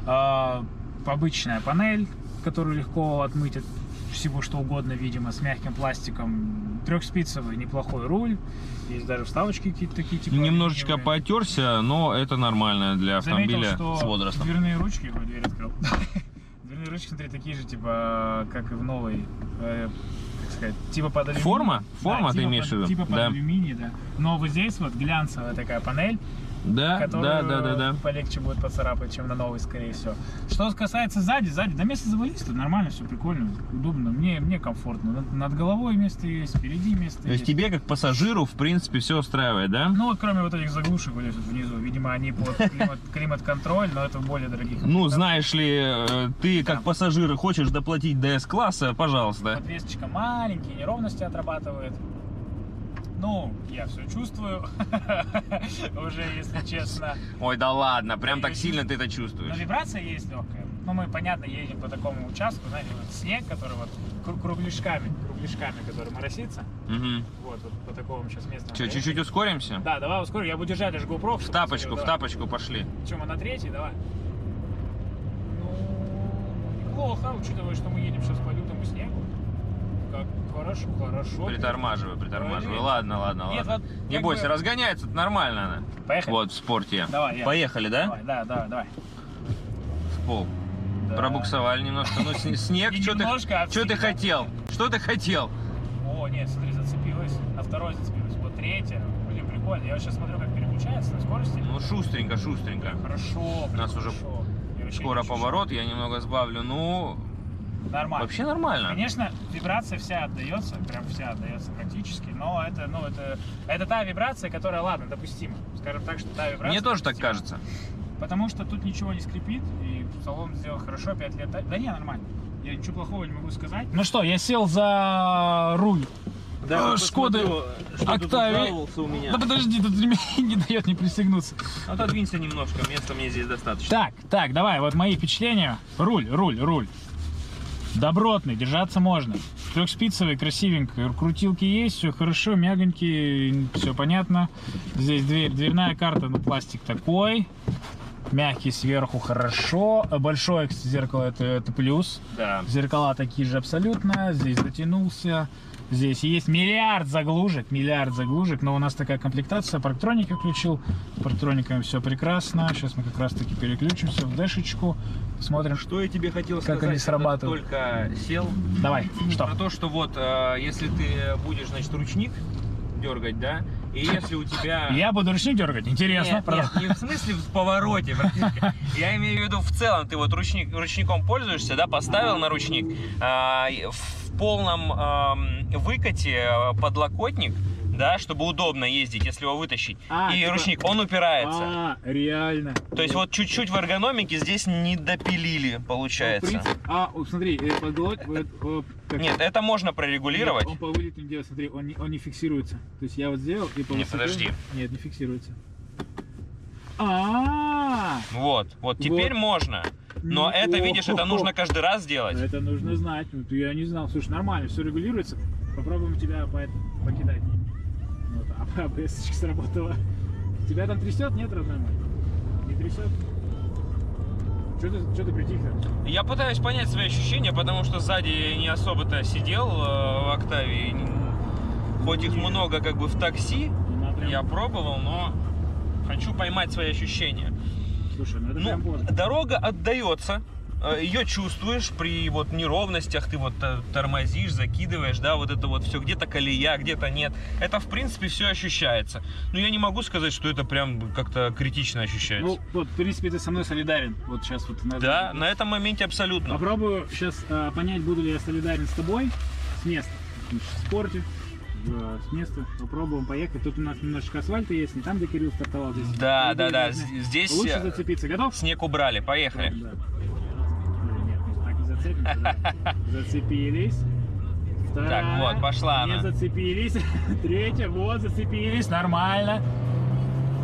Speaker 1: э, обычная панель, которую легко отмыть от всего что угодно, видимо, с мягким пластиком. Трехспицевый неплохой руль. Есть даже вставочки какие-то такие, типа...
Speaker 2: Немножечко
Speaker 1: алюминиевые.
Speaker 2: потерся, но это нормально для
Speaker 1: Заметил,
Speaker 2: автомобиля
Speaker 1: что
Speaker 2: с возрастом.
Speaker 1: дверные ручки... Ой, дверь открыл. Дверные ручки, смотри, такие же, типа, как и в новой... э, как сказать, типа под алюминий.
Speaker 2: Форма? Форма ты
Speaker 1: типа
Speaker 2: имеешь в виду?
Speaker 1: Типа под
Speaker 2: Да.
Speaker 1: алюминий, да. Но вот здесь вот глянцевая такая панель,
Speaker 2: Да, да, да, да, да.
Speaker 1: полегче будет поцарапать, чем на новой, скорее всего. Что касается сзади, сзади, да место завались, тут нормально, все прикольно, удобно, мне, мне комфортно. Над, над головой место есть, впереди место
Speaker 2: То есть
Speaker 1: есть.
Speaker 2: тебе, как пассажиру, в принципе, все устраивает, да?
Speaker 1: Ну вот кроме вот этих заглушек вот здесь вот внизу, видимо, они под климат, климат-контроль, но это в более дорогих.
Speaker 2: Ну, знаешь ли, э, ты как пассажир хочешь доплатить ДС-класса, пожалуйста.
Speaker 1: Подвесочка маленькие, неровности отрабатывает. Ну, я все чувствую, уже, если честно.
Speaker 2: Ой, да ладно, прям так сильно ты это
Speaker 1: Но
Speaker 2: чувствуешь.
Speaker 1: вибрация есть легкая. Ну, мы, понятно, едем по такому участку, знаете, вот снег, который вот кру- кругляшками, кругляшками, который моросится.
Speaker 2: Угу.
Speaker 1: Вот, вот по такому сейчас месту.
Speaker 2: Че, чуть-чуть ускоримся?
Speaker 1: Да, давай ускорю, я буду держать аж GoPro.
Speaker 2: В тапочку, в тапочку пошли.
Speaker 1: Че, мы на третий, давай. Ну, неплохо, учитывая, что мы едем сейчас по лютому снегу. Хорошо, хорошо.
Speaker 2: Притормаживай, притормаживай.
Speaker 1: Проверь.
Speaker 2: Ладно, ладно,
Speaker 1: Нет,
Speaker 2: ладно.
Speaker 1: вот
Speaker 2: Не бойся,
Speaker 1: бы-
Speaker 2: разгоняется, это нормально она.
Speaker 1: Поехали.
Speaker 2: Вот, в спорте.
Speaker 1: Давай, я.
Speaker 2: Поехали, да?
Speaker 1: Давай, да, давай, давай.
Speaker 2: В пол.
Speaker 1: Да.
Speaker 2: Пробуксовали немножко. Ну, сне- снег,
Speaker 1: Не
Speaker 2: что ты,
Speaker 1: немножко, а
Speaker 2: что ты хотел? Что ты хотел?
Speaker 1: О, нет, смотри, зацепилась. На второй зацепилась. Вот третья. Блин, прикольно. Я вот сейчас смотрю, как переключается на скорости.
Speaker 2: Ну, шустренько, шустренько.
Speaker 1: Хорошо,
Speaker 2: У нас уже Скоро поворот, я немного сбавлю. Ну,
Speaker 1: Нормально.
Speaker 2: вообще нормально.
Speaker 1: Конечно, вибрация вся отдается, прям вся отдается практически, но это, ну, это, это та вибрация, которая, ладно, допустима. Скажем так, что та вибрация.
Speaker 2: Мне тоже так
Speaker 1: допустима.
Speaker 2: кажется.
Speaker 1: Потому что тут ничего не скрипит, и салон сделал хорошо, 5 лет. Да не, нормально. Я ничего плохого не могу сказать. Ну что, я сел за руль.
Speaker 2: Да,
Speaker 1: Шкода Октавия.
Speaker 2: у меня.
Speaker 1: Да подожди, тут не дает не пристегнуться.
Speaker 2: Отодвинься немножко, места мне здесь достаточно.
Speaker 1: Так, так, давай, вот мои впечатления. Руль, руль, руль. Добротный, держаться можно. Трехспицевый, красивенько. Крутилки есть, все хорошо, мягонькие, все понятно. Здесь дверь, дверная карта, ну пластик такой. Мягкий сверху, хорошо. Большое кстати, зеркало это, это плюс.
Speaker 2: Да.
Speaker 1: Зеркала такие же абсолютно. Здесь дотянулся. Здесь есть миллиард заглушек, миллиард заглушек, но у нас такая комплектация. Парктроники включил, с парктрониками все прекрасно. Сейчас мы как раз таки переключимся в дэшечку, смотрим.
Speaker 2: Что я тебе хотел
Speaker 1: Как
Speaker 2: сказать,
Speaker 1: они срабатывают.
Speaker 2: ты только сел,
Speaker 1: Давай, что?
Speaker 2: про то, что вот, э, если ты будешь, значит, ручник дергать, да, и если у тебя...
Speaker 1: Я буду ручник дергать, интересно.
Speaker 2: Нет,
Speaker 1: продолжай.
Speaker 2: нет, не в смысле в повороте. Я имею в виду в целом, ты вот ручник, ручником пользуешься, да, поставил на ручник, а, в полном ам, выкате э, подлокотник, да, чтобы удобно ездить, если его вытащить,
Speaker 1: А,
Speaker 2: и
Speaker 1: типа-
Speaker 2: ручник, он упирается.
Speaker 1: А, реально.
Speaker 2: То есть вот чуть-чуть в эргономике здесь не допилили,
Speaker 1: Ну,
Speaker 2: получается.
Speaker 1: принципе- а, смотри, э, э, э, как-
Speaker 2: Нет, это можно прорегулировать.
Speaker 1: Нет, он по вылету не делает, смотри, он не, он не фиксируется. То есть я вот сделал и по
Speaker 2: Не,
Speaker 1: высоте-
Speaker 2: подожди.
Speaker 1: Нет, не фиксируется. А,
Speaker 2: Вот, вот, теперь
Speaker 1: Вот.
Speaker 2: можно. Но это, видишь, это нужно каждый раз делать.
Speaker 1: Это нужно знать. Я не знал. Слушай, нормально, все регулируется. Попробуем тебя покидать. Вот, а АБС сработала. Тебя там трясет? Нет, родной мой? Не трясет? Что ты, что ты притих
Speaker 2: Я пытаюсь понять свои ощущения, потому что сзади не особо-то сидел э, в Октавии. Хоть их много как бы в такси, я пробовал, но хочу поймать свои ощущения.
Speaker 1: Слушай, ну это
Speaker 2: Ну,
Speaker 1: прям
Speaker 2: дорога отдается.
Speaker 4: ее чувствуешь при вот неровностях, ты вот э, тормозишь, закидываешь, да, вот это вот все, где-то колея, где-то нет. Это, в принципе, все ощущается. Но я не могу сказать, что это прям как-то критично ощущается.
Speaker 1: Ну, вот, в принципе, ты со мной солидарен. Вот сейчас вот на
Speaker 4: да, на этом моменте абсолютно.
Speaker 1: Попробую сейчас э, понять, буду ли я солидарен с тобой с места. Значит, в спорте, с места. Попробуем поехать. Тут у нас немножечко асфальта есть, не там, где Кирилл стартовал. Здесь
Speaker 4: Да, да, да,
Speaker 1: должны
Speaker 4: здесь
Speaker 1: Лучше
Speaker 4: э,
Speaker 1: зацепиться. Готов?
Speaker 4: снег убрали, поехали.
Speaker 1: Да. Нет, мы так не зацепимся. да. Зацепились. Вторая.
Speaker 4: Так, вот, пошла
Speaker 1: Не
Speaker 4: она.
Speaker 1: зацепились. Третья, вот, зацепились. Нормально.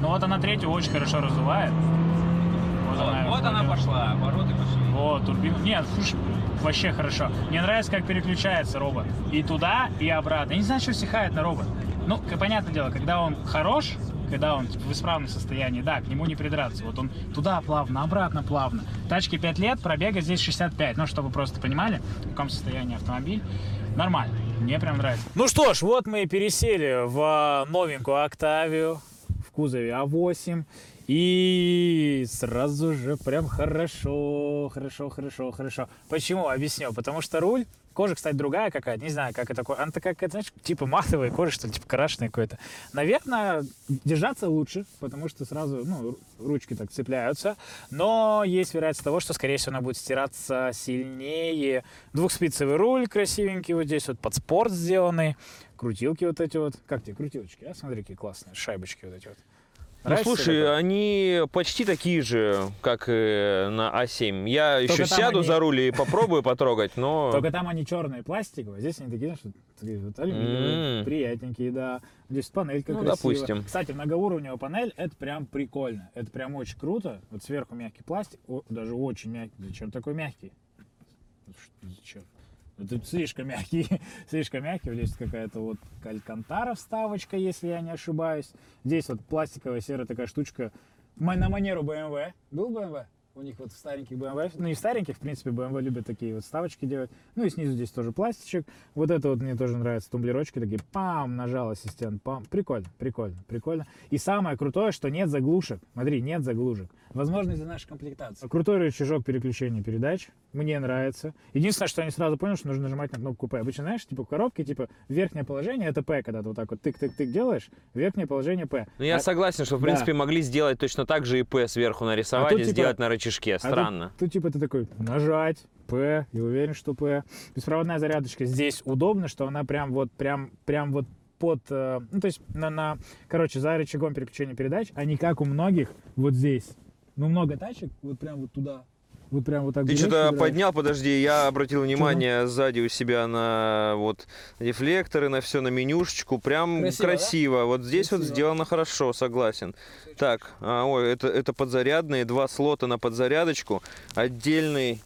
Speaker 1: Ну вот она третью очень хорошо раздувает. Вот,
Speaker 4: Вот, вот она пошла, обороты пошли.
Speaker 1: О, турбина. Нет, слушай, вообще хорошо. Мне нравится, как переключается робот. И туда, и обратно. Я не знаю, что стихает на робот. Ну, понятное дело, когда он хорош, когда он типа, в исправном состоянии, да, к нему не придраться. Вот он туда плавно, обратно плавно. Тачке 5 лет, пробега здесь 65. Ну, чтобы просто понимали, в каком состоянии автомобиль. Нормально. Мне прям нравится. Ну что ж, вот мы и пересели в новенькую Октавию в кузове А8. И сразу же прям хорошо, хорошо, хорошо, хорошо. Почему? Объясню. Потому что руль, кожа, кстати, другая какая-то, не знаю, как это такое. Она такая, какая-то, знаешь, типа матовая кожа, что ли, типа крашеная какой-то. Наверное, держаться лучше, потому что сразу, ну, ру- ручки так цепляются. Но есть вероятность того, что, скорее всего, она будет стираться сильнее. Двухспицевый руль красивенький вот здесь, вот под спорт сделанный. Крутилки вот эти вот. Как тебе крутилочки, а? Смотри, какие классные. Шайбочки вот эти вот.
Speaker 2: Ну, слушай,
Speaker 1: такое?
Speaker 2: они почти такие же, как и на А7. Я еще
Speaker 1: Только там
Speaker 2: сяду
Speaker 1: они-
Speaker 2: за руль и попробую потрогать, но...
Speaker 1: Только там они черные, пластиковые, здесь они такие, что вот алюминиевые, приятненькие, да. Здесь панелька
Speaker 2: Ну,
Speaker 1: красивая.
Speaker 2: допустим.
Speaker 1: Кстати, многоуровневая панель, это прям прикольно. Это прям очень круто. Вот сверху мягкий пластик, о, даже очень мягкий. Зачем такой мягкий? Зачем? Это слишком мягкий, слишком мягкий. Здесь какая-то вот алькантара вставочка, если я не ошибаюсь. Здесь вот пластиковая серая такая штучка. На манеру BMW. Был BMW? У них вот в стареньких BMW, ну не в стареньких, в принципе, BMW любят такие вот вставочки делать. Ну и снизу здесь тоже пластичек. Вот это вот мне тоже нравится, тумблерочки такие, пам, нажал ассистент, пам. Прикольно, прикольно, прикольно. И самое крутое, что нет заглушек. Смотри, нет заглушек. Возможно, из-за нашей комплектации. Крутой рычажок переключения передач. Мне нравится. Единственное, что я не сразу понял, что нужно нажимать на кнопку P. Обычно, знаешь, типа в коробке, типа верхнее положение это P, когда ты вот так вот тык-тык-тык делаешь, верхнее положение P.
Speaker 2: Ну, я
Speaker 1: А-
Speaker 2: согласен, что, в
Speaker 1: Да.
Speaker 2: принципе, могли сделать точно так же и P сверху нарисовать
Speaker 1: А тут,
Speaker 2: и
Speaker 1: типа,
Speaker 2: сделать на рычажке.
Speaker 1: А тут-
Speaker 2: Странно.
Speaker 1: тут, типа ты такой нажать P, и уверен, что P. Беспроводная зарядочка здесь удобно, что она прям вот прям прям вот под, э, ну то есть на, на, короче, за рычагом переключения передач, а не как у многих вот здесь. Ну много тачек вот прям вот туда, вот прям вот так.
Speaker 2: Ты что-то поднял, подожди, я обратил внимание сзади у себя на вот дефлекторы, на все, на менюшечку, прям
Speaker 1: Красиво,
Speaker 2: красиво. Вот здесь вот
Speaker 1: Красиво.
Speaker 2: сделано хорошо, согласен. Так, а, ой, это, это подзарядные, два слота на подзарядочку, отдельный...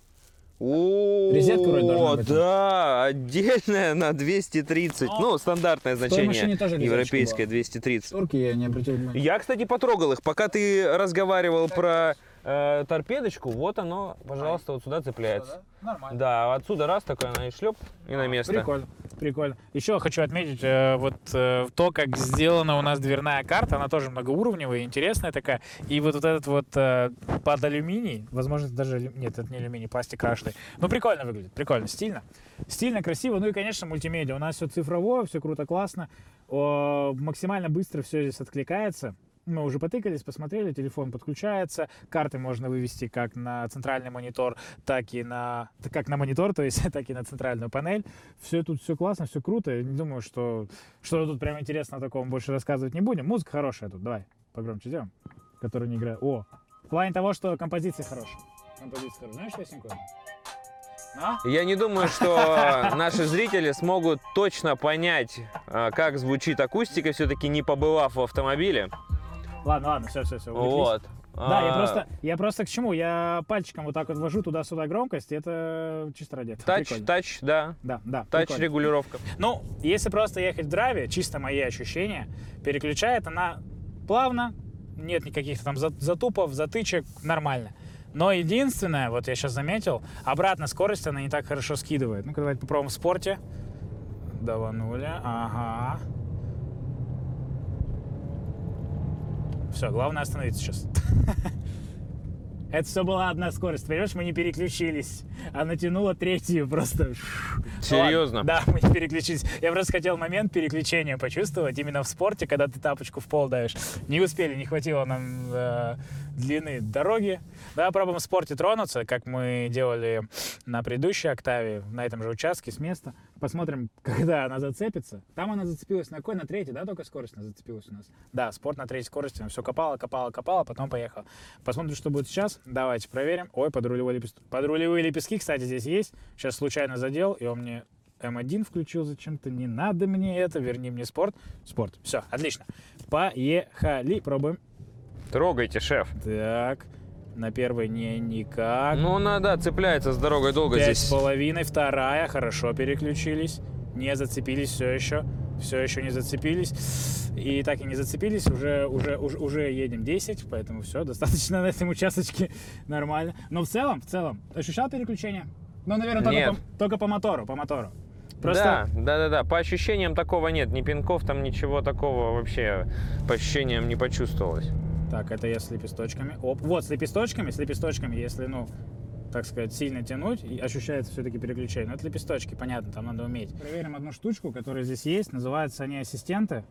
Speaker 2: О,
Speaker 1: Резетка вроде должна быть.
Speaker 2: да, отдельная на 230,
Speaker 1: Но
Speaker 2: ну, стандартное
Speaker 1: машине
Speaker 2: значение,
Speaker 1: тоже резеточка
Speaker 2: европейское
Speaker 1: была.
Speaker 2: 230.
Speaker 1: Шторки я не обратил внимания.
Speaker 2: Я, кстати, потрогал их. Пока ты разговаривал про э, торпедочку, вот оно, пожалуйста, вот сюда цепляется.
Speaker 1: Нормально.
Speaker 2: Да, отсюда раз такой она и шлеп, и на место.
Speaker 1: Прикольно, прикольно. Еще хочу отметить э, вот э, то, как сделана у нас дверная карта. Она тоже многоуровневая, интересная такая. И вот, вот этот вот э, под алюминий, возможно, даже нет, это не алюминий, пластик крашеный. Ну прикольно выглядит, прикольно, стильно, стильно, красиво. Ну и конечно мультимедиа. У нас все цифровое, все круто, классно. О, максимально быстро все здесь откликается. Мы уже потыкались, посмотрели, телефон подключается, карты можно вывести как на центральный монитор, так и на как на монитор, то есть так и на центральную панель. Все тут все классно, все круто. Я не думаю, что что тут прям интересно о таком больше рассказывать не будем. Музыка хорошая тут, давай погромче сделаем, которую не играю. О, в плане того, что композиция хорошая. Композиция хорошая. Знаешь песенку? А?
Speaker 2: Я не думаю, что наши зрители смогут точно понять, э, как звучит акустика, все-таки не побывав в автомобиле.
Speaker 1: Ладно, ладно, все, все, все.
Speaker 2: Вот.
Speaker 1: Да, я
Speaker 2: А,
Speaker 1: просто, я просто к чему? Я пальчиком вот так вот ввожу туда-сюда громкость, и это чисто ради этого.
Speaker 2: Тач,
Speaker 1: Прикольно.
Speaker 2: тач, да.
Speaker 1: Да, да.
Speaker 2: Тач
Speaker 1: прикольно.
Speaker 2: регулировка.
Speaker 1: Ну, если просто ехать в драйве, чисто мои ощущения, переключает она плавно, нет никаких там за- затупов, затычек, нормально. Но единственное, вот я сейчас заметил, обратно скорость она не так хорошо скидывает. Ну-ка, давайте попробуем в спорте. Даванули, ага. Все, главное остановиться сейчас. Это все была одна скорость. Понимаешь, мы не переключились. Она тянула третью просто.
Speaker 2: Серьезно?
Speaker 1: Да, мы не переключились. Я просто хотел момент переключения почувствовать именно в спорте, когда ты тапочку в пол давишь. Не успели, не хватило нам э, длины дороги. Давай пробуем в спорте тронуться, как мы делали на предыдущей октаве, на этом же участке с места. Посмотрим, когда она зацепится. Там она зацепилась на какой? На третьей, да, только скорость она зацепилась у нас? Да, спорт на третьей скорости. Все копала, копала, копала, потом поехала. Посмотрим, что будет сейчас. Давайте проверим. Ой, подрулевые лепестки. Подрулевые лепестки, кстати, здесь есть. Сейчас случайно задел, и он мне М1 включил зачем-то. Не надо мне это, верни мне спорт. Спорт. Все, отлично. Поехали, пробуем.
Speaker 2: Трогайте, шеф.
Speaker 1: Так, на первой не никак.
Speaker 2: Ну, она, да, цепляется с дорогой долго
Speaker 1: Пять
Speaker 2: здесь.
Speaker 1: с половиной, вторая, хорошо переключились. Не зацепились все еще. Все еще не зацепились. И так и не зацепились, уже, уже, уже, уже едем 10, поэтому все, достаточно на этом участочке нормально. Но в целом, в целом, ощущал переключение? Ну, наверное, только,
Speaker 2: Нет.
Speaker 1: по, только по мотору, по мотору. Просто
Speaker 2: Да, да, да, да. По ощущениям такого нет. Ни пинков, там ничего такого вообще по ощущениям не почувствовалось.
Speaker 1: Так, это я с лепесточками. Оп. Вот, с лепесточками, с лепесточками, если, ну, так сказать, сильно тянуть, и ощущается все-таки переключение. Но это лепесточки, понятно, там надо уметь. Проверим одну штучку, которая здесь есть. Называются они ассистенты.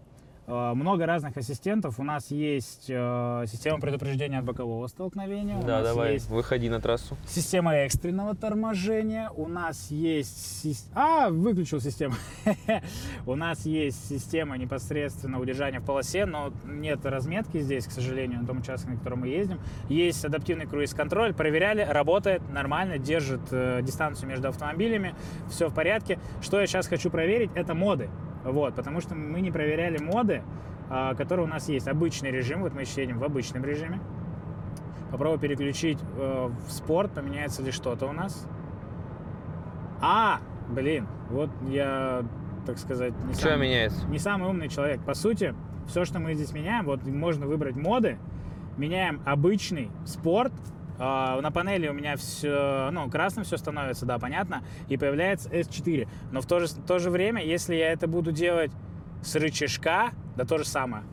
Speaker 1: Э, Много разных ассистентов. У нас есть э, система предупреждения от бокового столкновения.
Speaker 2: Да, давай,
Speaker 1: есть
Speaker 2: выходи на трассу.
Speaker 1: Система экстренного торможения. У нас есть... А, выключил систему. У нас есть система непосредственно удержания в полосе, но нет разметки здесь, к сожалению, на том участке, на котором мы ездим. Есть адаптивный круиз-контроль. Проверяли, работает нормально, держит э, дистанцию между автомобилями. Все в порядке. Что я сейчас хочу проверить, это моды. Вот, потому что мы не проверяли моды, а, которые у нас есть. Обычный режим, вот мы едем в обычном режиме. Попробую переключить э, в спорт, поменяется ли что-то у нас. А, блин, вот я, так сказать, не,
Speaker 2: Что
Speaker 1: сам-
Speaker 2: меняется?
Speaker 1: не самый умный человек. По сути, все, что мы здесь меняем, вот можно выбрать моды, меняем обычный спорт, на панели у меня все, ну, красным все становится, да, понятно, и появляется S4. Но в то же, в то же время, если я это буду делать с рычажка, да то же самое.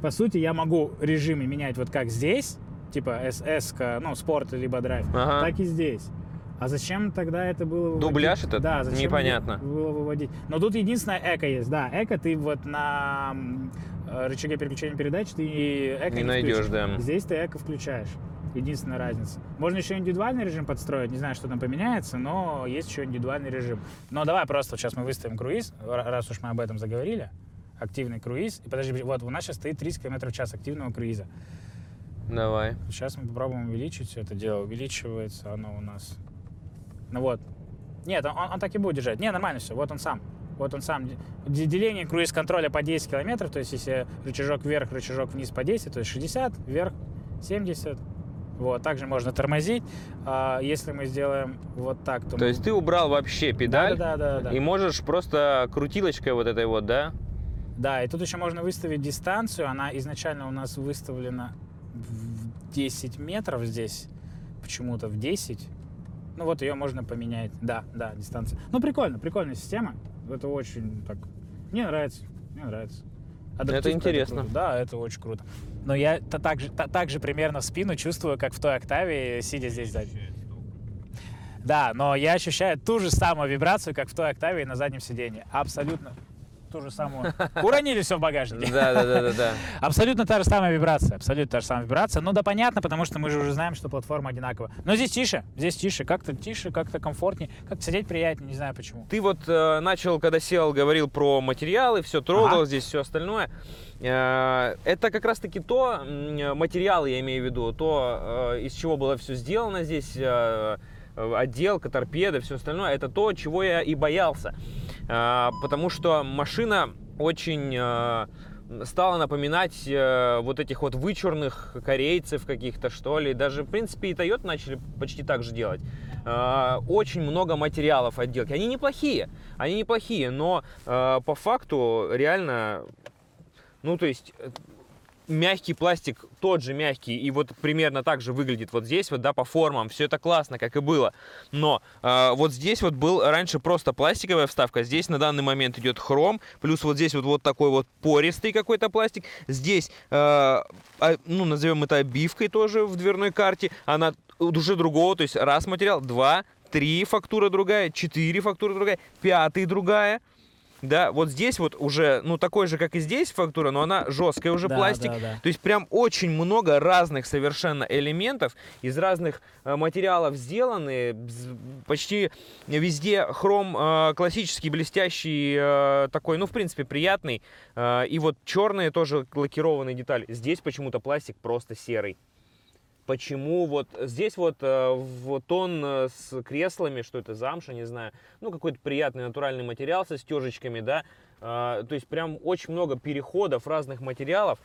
Speaker 1: По сути, я могу режимы менять вот как здесь, типа SS, ну, спорт либо драйв,
Speaker 2: Ага.
Speaker 1: так и здесь. А зачем тогда это было выводить?
Speaker 2: Дубляж этот?
Speaker 1: Да, зачем
Speaker 2: Непонятно.
Speaker 1: было выводить? Но тут единственное эко есть, да, эко ты вот на э, рычаге переключения передач ты эко
Speaker 2: Не
Speaker 1: не,
Speaker 2: найдешь,
Speaker 1: включишь.
Speaker 2: да.
Speaker 1: Здесь ты эко включаешь. Единственная разница. Можно еще индивидуальный режим подстроить, не знаю, что там поменяется, но есть еще индивидуальный режим. Но давай просто сейчас мы выставим круиз, ра- раз уж мы об этом заговорили. Активный круиз. И подожди, вот у нас сейчас стоит 30 км в час активного круиза.
Speaker 2: Давай.
Speaker 1: Сейчас мы попробуем увеличить все это дело. Увеличивается оно у нас. Ну вот. Нет, он, он так и будет держать. Не, нормально все. Вот он сам. Вот он сам. Деление круиз-контроля по 10 километров. То есть, если рычажок вверх, рычажок вниз по 10, то есть 60, вверх 70. Вот, также можно тормозить. А если мы сделаем вот так, то...
Speaker 2: То есть ты убрал вообще педаль
Speaker 1: Да, да, да, да.
Speaker 2: и можешь просто крутилочкой вот этой вот, да?
Speaker 1: Да, и тут еще можно выставить дистанцию. Она изначально у нас выставлена в 10 метров здесь. Почему-то в 10. Ну вот ее можно поменять. Да, да, дистанция. Ну прикольно, прикольная система. Это очень так... Мне нравится, мне нравится. Адаптивка
Speaker 2: интересно.
Speaker 1: круто. Да, это очень круто. Но я та- так, же, та- так же примерно в спину чувствую, как в той октаве, сидя здесь сзади. Да, но я ощущаю ту же самую вибрацию, как в той октаве на заднем сиденье. Абсолютно ту же самую. Уронили все в багажнике.
Speaker 2: Да, да, да, да, да.
Speaker 1: Абсолютно та же самая вибрация. Абсолютно та же самая вибрация. Ну да, понятно, потому что мы же уже знаем, что платформа одинаковая. Но здесь тише, здесь тише, как-то тише, как-то комфортнее, как-то сидеть приятнее, не знаю почему.
Speaker 2: Ты вот э, начал, когда сел, говорил про материалы, все трогал
Speaker 1: Ага.
Speaker 2: здесь, все остальное. Э, это как раз-таки то, м, материалы я имею в виду, то, э, из чего было все сделано здесь, э, э, отделка, торпеда, все остальное, это то, чего я и боялся. Э, потому что машина очень э, стала напоминать э, вот этих вот вычурных корейцев каких-то, что ли. Даже, в принципе, и Toyota начали почти так же делать. Э, очень много материалов отделки. Они неплохие, они неплохие, но э, по факту реально, ну, то есть, э, мягкий пластик тот же мягкий, и вот примерно так же выглядит вот здесь, вот, да, по формам, все это классно, как и было. Но э, вот здесь вот был раньше просто пластиковая вставка, здесь на данный момент идет хром, плюс вот здесь вот, вот такой вот пористый какой-то пластик. Здесь, э, ну, назовем это обивкой тоже в дверной карте, она уже другого, то есть раз материал, два, три фактура другая, четыре фактура другая, пятый другая да, вот здесь вот уже, ну, такой же, как и здесь фактура, но она жесткая уже
Speaker 1: Да,
Speaker 2: пластик.
Speaker 1: да, да.
Speaker 2: То есть прям очень много разных совершенно элементов из разных э, материалов сделаны. Почти везде хром э, классический, блестящий, э, такой, ну, в принципе, приятный. Э, и вот черные тоже лакированные детали. Здесь почему-то пластик просто серый. Почему вот здесь вот э, в тон э, с креслами, что это замша, не знаю, ну какой-то приятный натуральный материал со стежечками, да, Э, то есть прям очень много переходов разных материалов.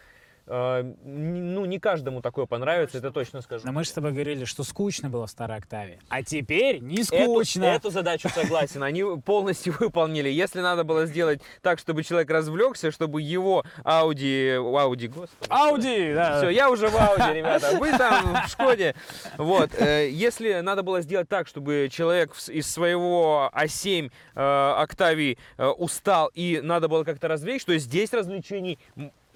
Speaker 2: Э, ну не каждому такое понравится, это точно скажу.
Speaker 1: Но мы же с тобой говорили, что скучно было в старой октаве. А теперь не
Speaker 2: Эту,
Speaker 1: скучно.
Speaker 2: эту задачу согласен, они полностью выполнили. Если надо было сделать так, чтобы человек развлекся, чтобы его Audi, Audi, господи,
Speaker 1: Ауди, да.
Speaker 2: Все, я уже в Ауди, ребята. Вы там в Шкоде. Вот. э, Если надо было сделать так, чтобы человек из своего А7 э, Октавии устал и надо было как-то развлечь, то здесь развлечений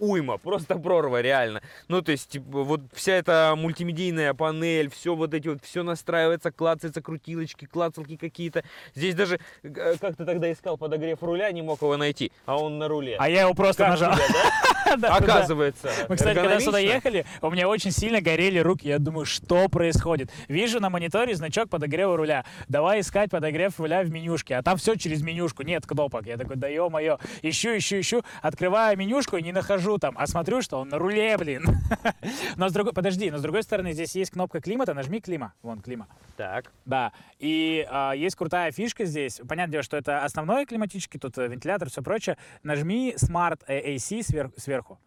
Speaker 2: уйма, просто прорва, реально. Ну, то есть, типа, вот вся эта мультимедийная панель, все вот эти вот, все настраивается, клацается, крутилочки, клацалки какие-то. Здесь даже, э, как ты тогда искал подогрев руля, не мог его найти, а он на руле.
Speaker 1: А я его просто
Speaker 2: Как
Speaker 1: нажал.
Speaker 2: тебе, да?
Speaker 1: Да, да.
Speaker 2: Оказывается,
Speaker 1: Мы, кстати, когда сюда ехали, у меня очень сильно горели руки. Я думаю, что происходит? Вижу на мониторе значок подогрева руля. Давай искать подогрев руля в менюшке. А там все через менюшку, нет кнопок. Я такой, да ё-моё. Ищу, ищу, ищу. Открываю менюшку и не нахожу там. А смотрю, что он на руле, блин. Но с другой, подожди, но с другой стороны, здесь есть кнопка климата. Нажми клима. Вон, клима.
Speaker 2: Так.
Speaker 1: Да, и а, есть крутая фишка здесь. Понятное дело, что это основной климатический, тут э, вентилятор, все прочее. Нажми Smart AC свер- сверху.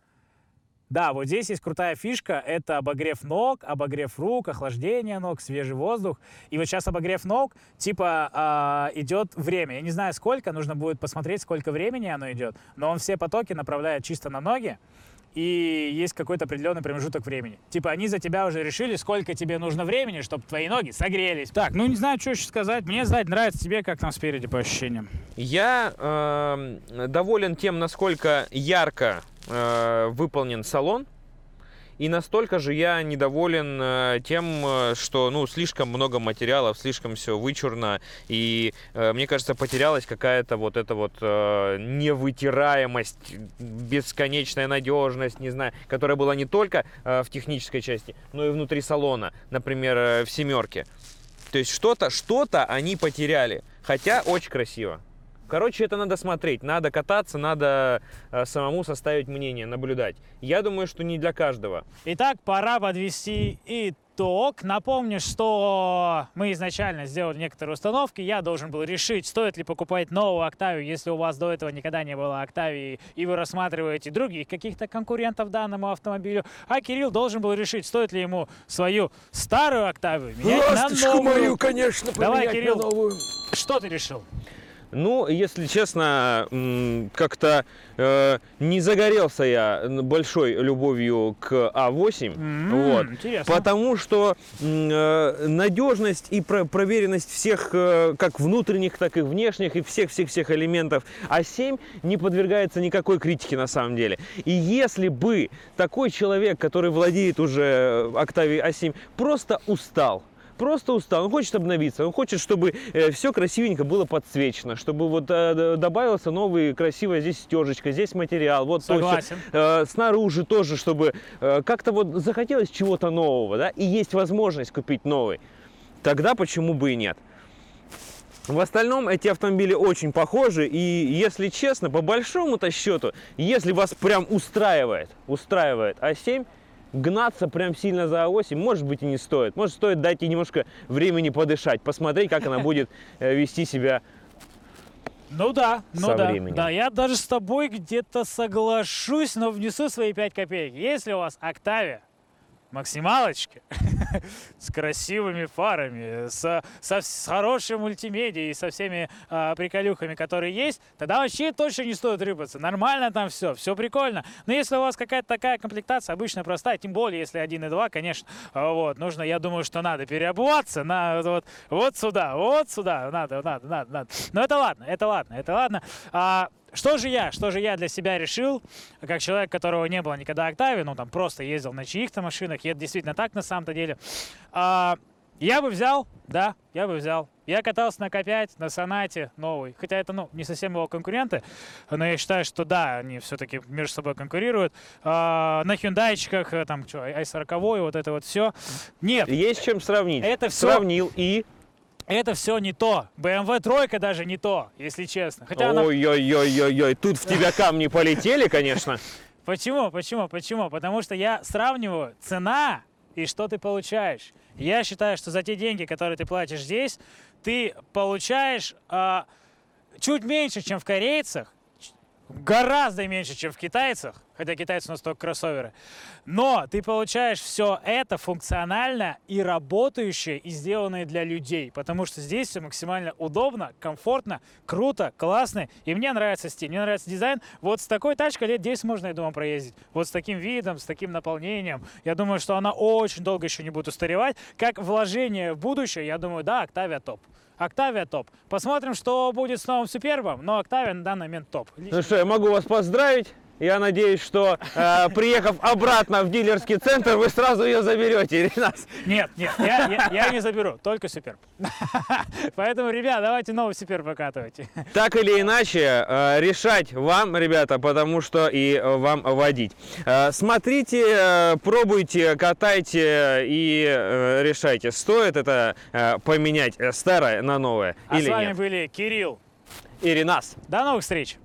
Speaker 1: Да, вот здесь есть крутая фишка. Это обогрев ног, обогрев рук, охлаждение ног, свежий воздух. И вот сейчас обогрев ног, типа, а, идет время. Я не знаю, сколько, нужно будет посмотреть, сколько времени оно идет. Но он все потоки направляет чисто на ноги. И есть какой-то определенный промежуток времени. Типа они за тебя уже решили, сколько тебе нужно времени, чтобы твои ноги согрелись. Так, ну не знаю, что еще сказать. Мне, знать, нравится тебе, как там спереди по ощущениям.
Speaker 2: Я эм, доволен тем, насколько ярко э, выполнен салон. И настолько же я недоволен э, тем, э, что ну, слишком много материалов, слишком все вычурно. И э, мне кажется, потерялась какая-то вот эта вот э, невытираемость, бесконечная надежность, не знаю, которая была не только э, в технической части, но и внутри салона, например, э, в семерке. То есть что-то, что-то они потеряли. Хотя очень красиво. Короче, это надо смотреть, надо кататься, надо э, самому составить мнение, наблюдать. Я думаю, что не для каждого.
Speaker 1: Итак, пора подвести итог. Напомню, что мы изначально сделали некоторые установки. Я должен был решить, стоит ли покупать новую Октавию, если у вас до этого никогда не было Октавии, и вы рассматриваете других каких-то конкурентов данному автомобилю. А Кирилл должен был решить, стоит ли ему свою старую Октавию менять на новую.
Speaker 2: конечно,
Speaker 1: Давай, Кирилл. Что ты решил?
Speaker 2: Ну, если честно, как-то э, не загорелся я большой любовью к А8.
Speaker 1: М,
Speaker 2: Вот.
Speaker 1: Интересно.
Speaker 2: Потому что э, надежность и про- проверенность всех, э, как внутренних, так и внешних, и всех-всех-всех элементов А7 не подвергается никакой критике на самом деле. И если бы такой человек, который владеет уже Octavia A7, просто устал, Просто устал, он хочет обновиться, он хочет, чтобы все красивенько было подсвечено, чтобы вот э, добавился новый красивая здесь стежечка, здесь материал, вот то.
Speaker 1: Согласен.
Speaker 2: Э, снаружи тоже, чтобы э, как-то вот захотелось чего-то нового, да, и есть возможность купить новый, тогда почему бы и нет. В остальном эти автомобили очень похожи, и если честно, по большому-то счету, если вас прям устраивает, устраивает А7, гнаться прям сильно за А8, может быть, и не стоит. Может, стоит дать ей немножко времени подышать, посмотреть, как она будет э, вести себя
Speaker 1: Ну да, ну
Speaker 2: со
Speaker 1: да.
Speaker 2: временем.
Speaker 1: Да, я даже с тобой где-то соглашусь, но внесу свои 5 копеек. Если у вас Октавия, максималочке с красивыми фарами, с, со- с хорошей мультимедией, со всеми а, приколюхами, которые есть, тогда вообще точно не стоит рыпаться. Нормально там все, все прикольно. Но если у вас какая-то такая комплектация, обычно простая, тем более если 1 и 2, конечно, а, вот, нужно, я думаю, что надо переобуваться на вот, вот сюда, вот сюда, надо, надо, надо, надо. Но это ладно, это ладно, это ладно. А, что же я, что же я для себя решил, как человек, которого не было никогда Октавии, ну там просто ездил на чьих-то машинах, и это действительно так на самом-то деле. А, я бы взял, да, я бы взял. Я катался на К5, на Сонате новый. Хотя это, ну, не совсем его конкуренты, но я считаю, что да, они все-таки между собой конкурируют. А, на хюндайчиках, э, там, что, i40, вот это вот все. Нет,
Speaker 2: Есть чем сравнить.
Speaker 1: Это всё-
Speaker 2: Сравнил и...
Speaker 1: это все не то. BMW тройка даже не то, если честно. Хотя она
Speaker 2: Ой-ой-ой-ой-ой, тут в тебя камни полетели, конечно.
Speaker 1: Почему? Почему? Почему? Потому что я сравниваю цена и что ты получаешь. Я считаю, что за те деньги, которые ты платишь здесь, ты получаешь а, чуть меньше, чем в корейцах, гораздо меньше, чем в китайцах, хотя китайцы у нас только кроссоверы. Но ты получаешь все это функционально и работающее, и сделанное для людей, потому что здесь все максимально удобно, комфортно, круто, классно, и мне нравится стиль, мне нравится дизайн. Вот с такой тачкой лет 10 можно, я думаю, проездить. Вот с таким видом, с таким наполнением. Я думаю, что она очень долго еще не будет устаревать. Как вложение в будущее, я думаю, да, Октавия топ. Октавия топ. Посмотрим, что будет с новым Супербом, но Октавия на данный момент топ.
Speaker 2: Ну что, я могу вас поздравить. Я надеюсь, что э, приехав обратно в дилерский центр, вы сразу ее заберете, Ренас.
Speaker 1: Нет, нет, я, я- я не заберу, только Суперб. Поэтому, ребят, давайте новый Суперб выкатывайте.
Speaker 2: Так или иначе, э, решать вам, ребята, потому что и э, вам водить. Э, смотрите, э, пробуйте, катайте и э, решайте, стоит это э, поменять старое на новое
Speaker 1: А
Speaker 2: или
Speaker 1: с вами
Speaker 2: нет.
Speaker 1: были Кирилл.
Speaker 2: И Ренас.
Speaker 1: До новых встреч!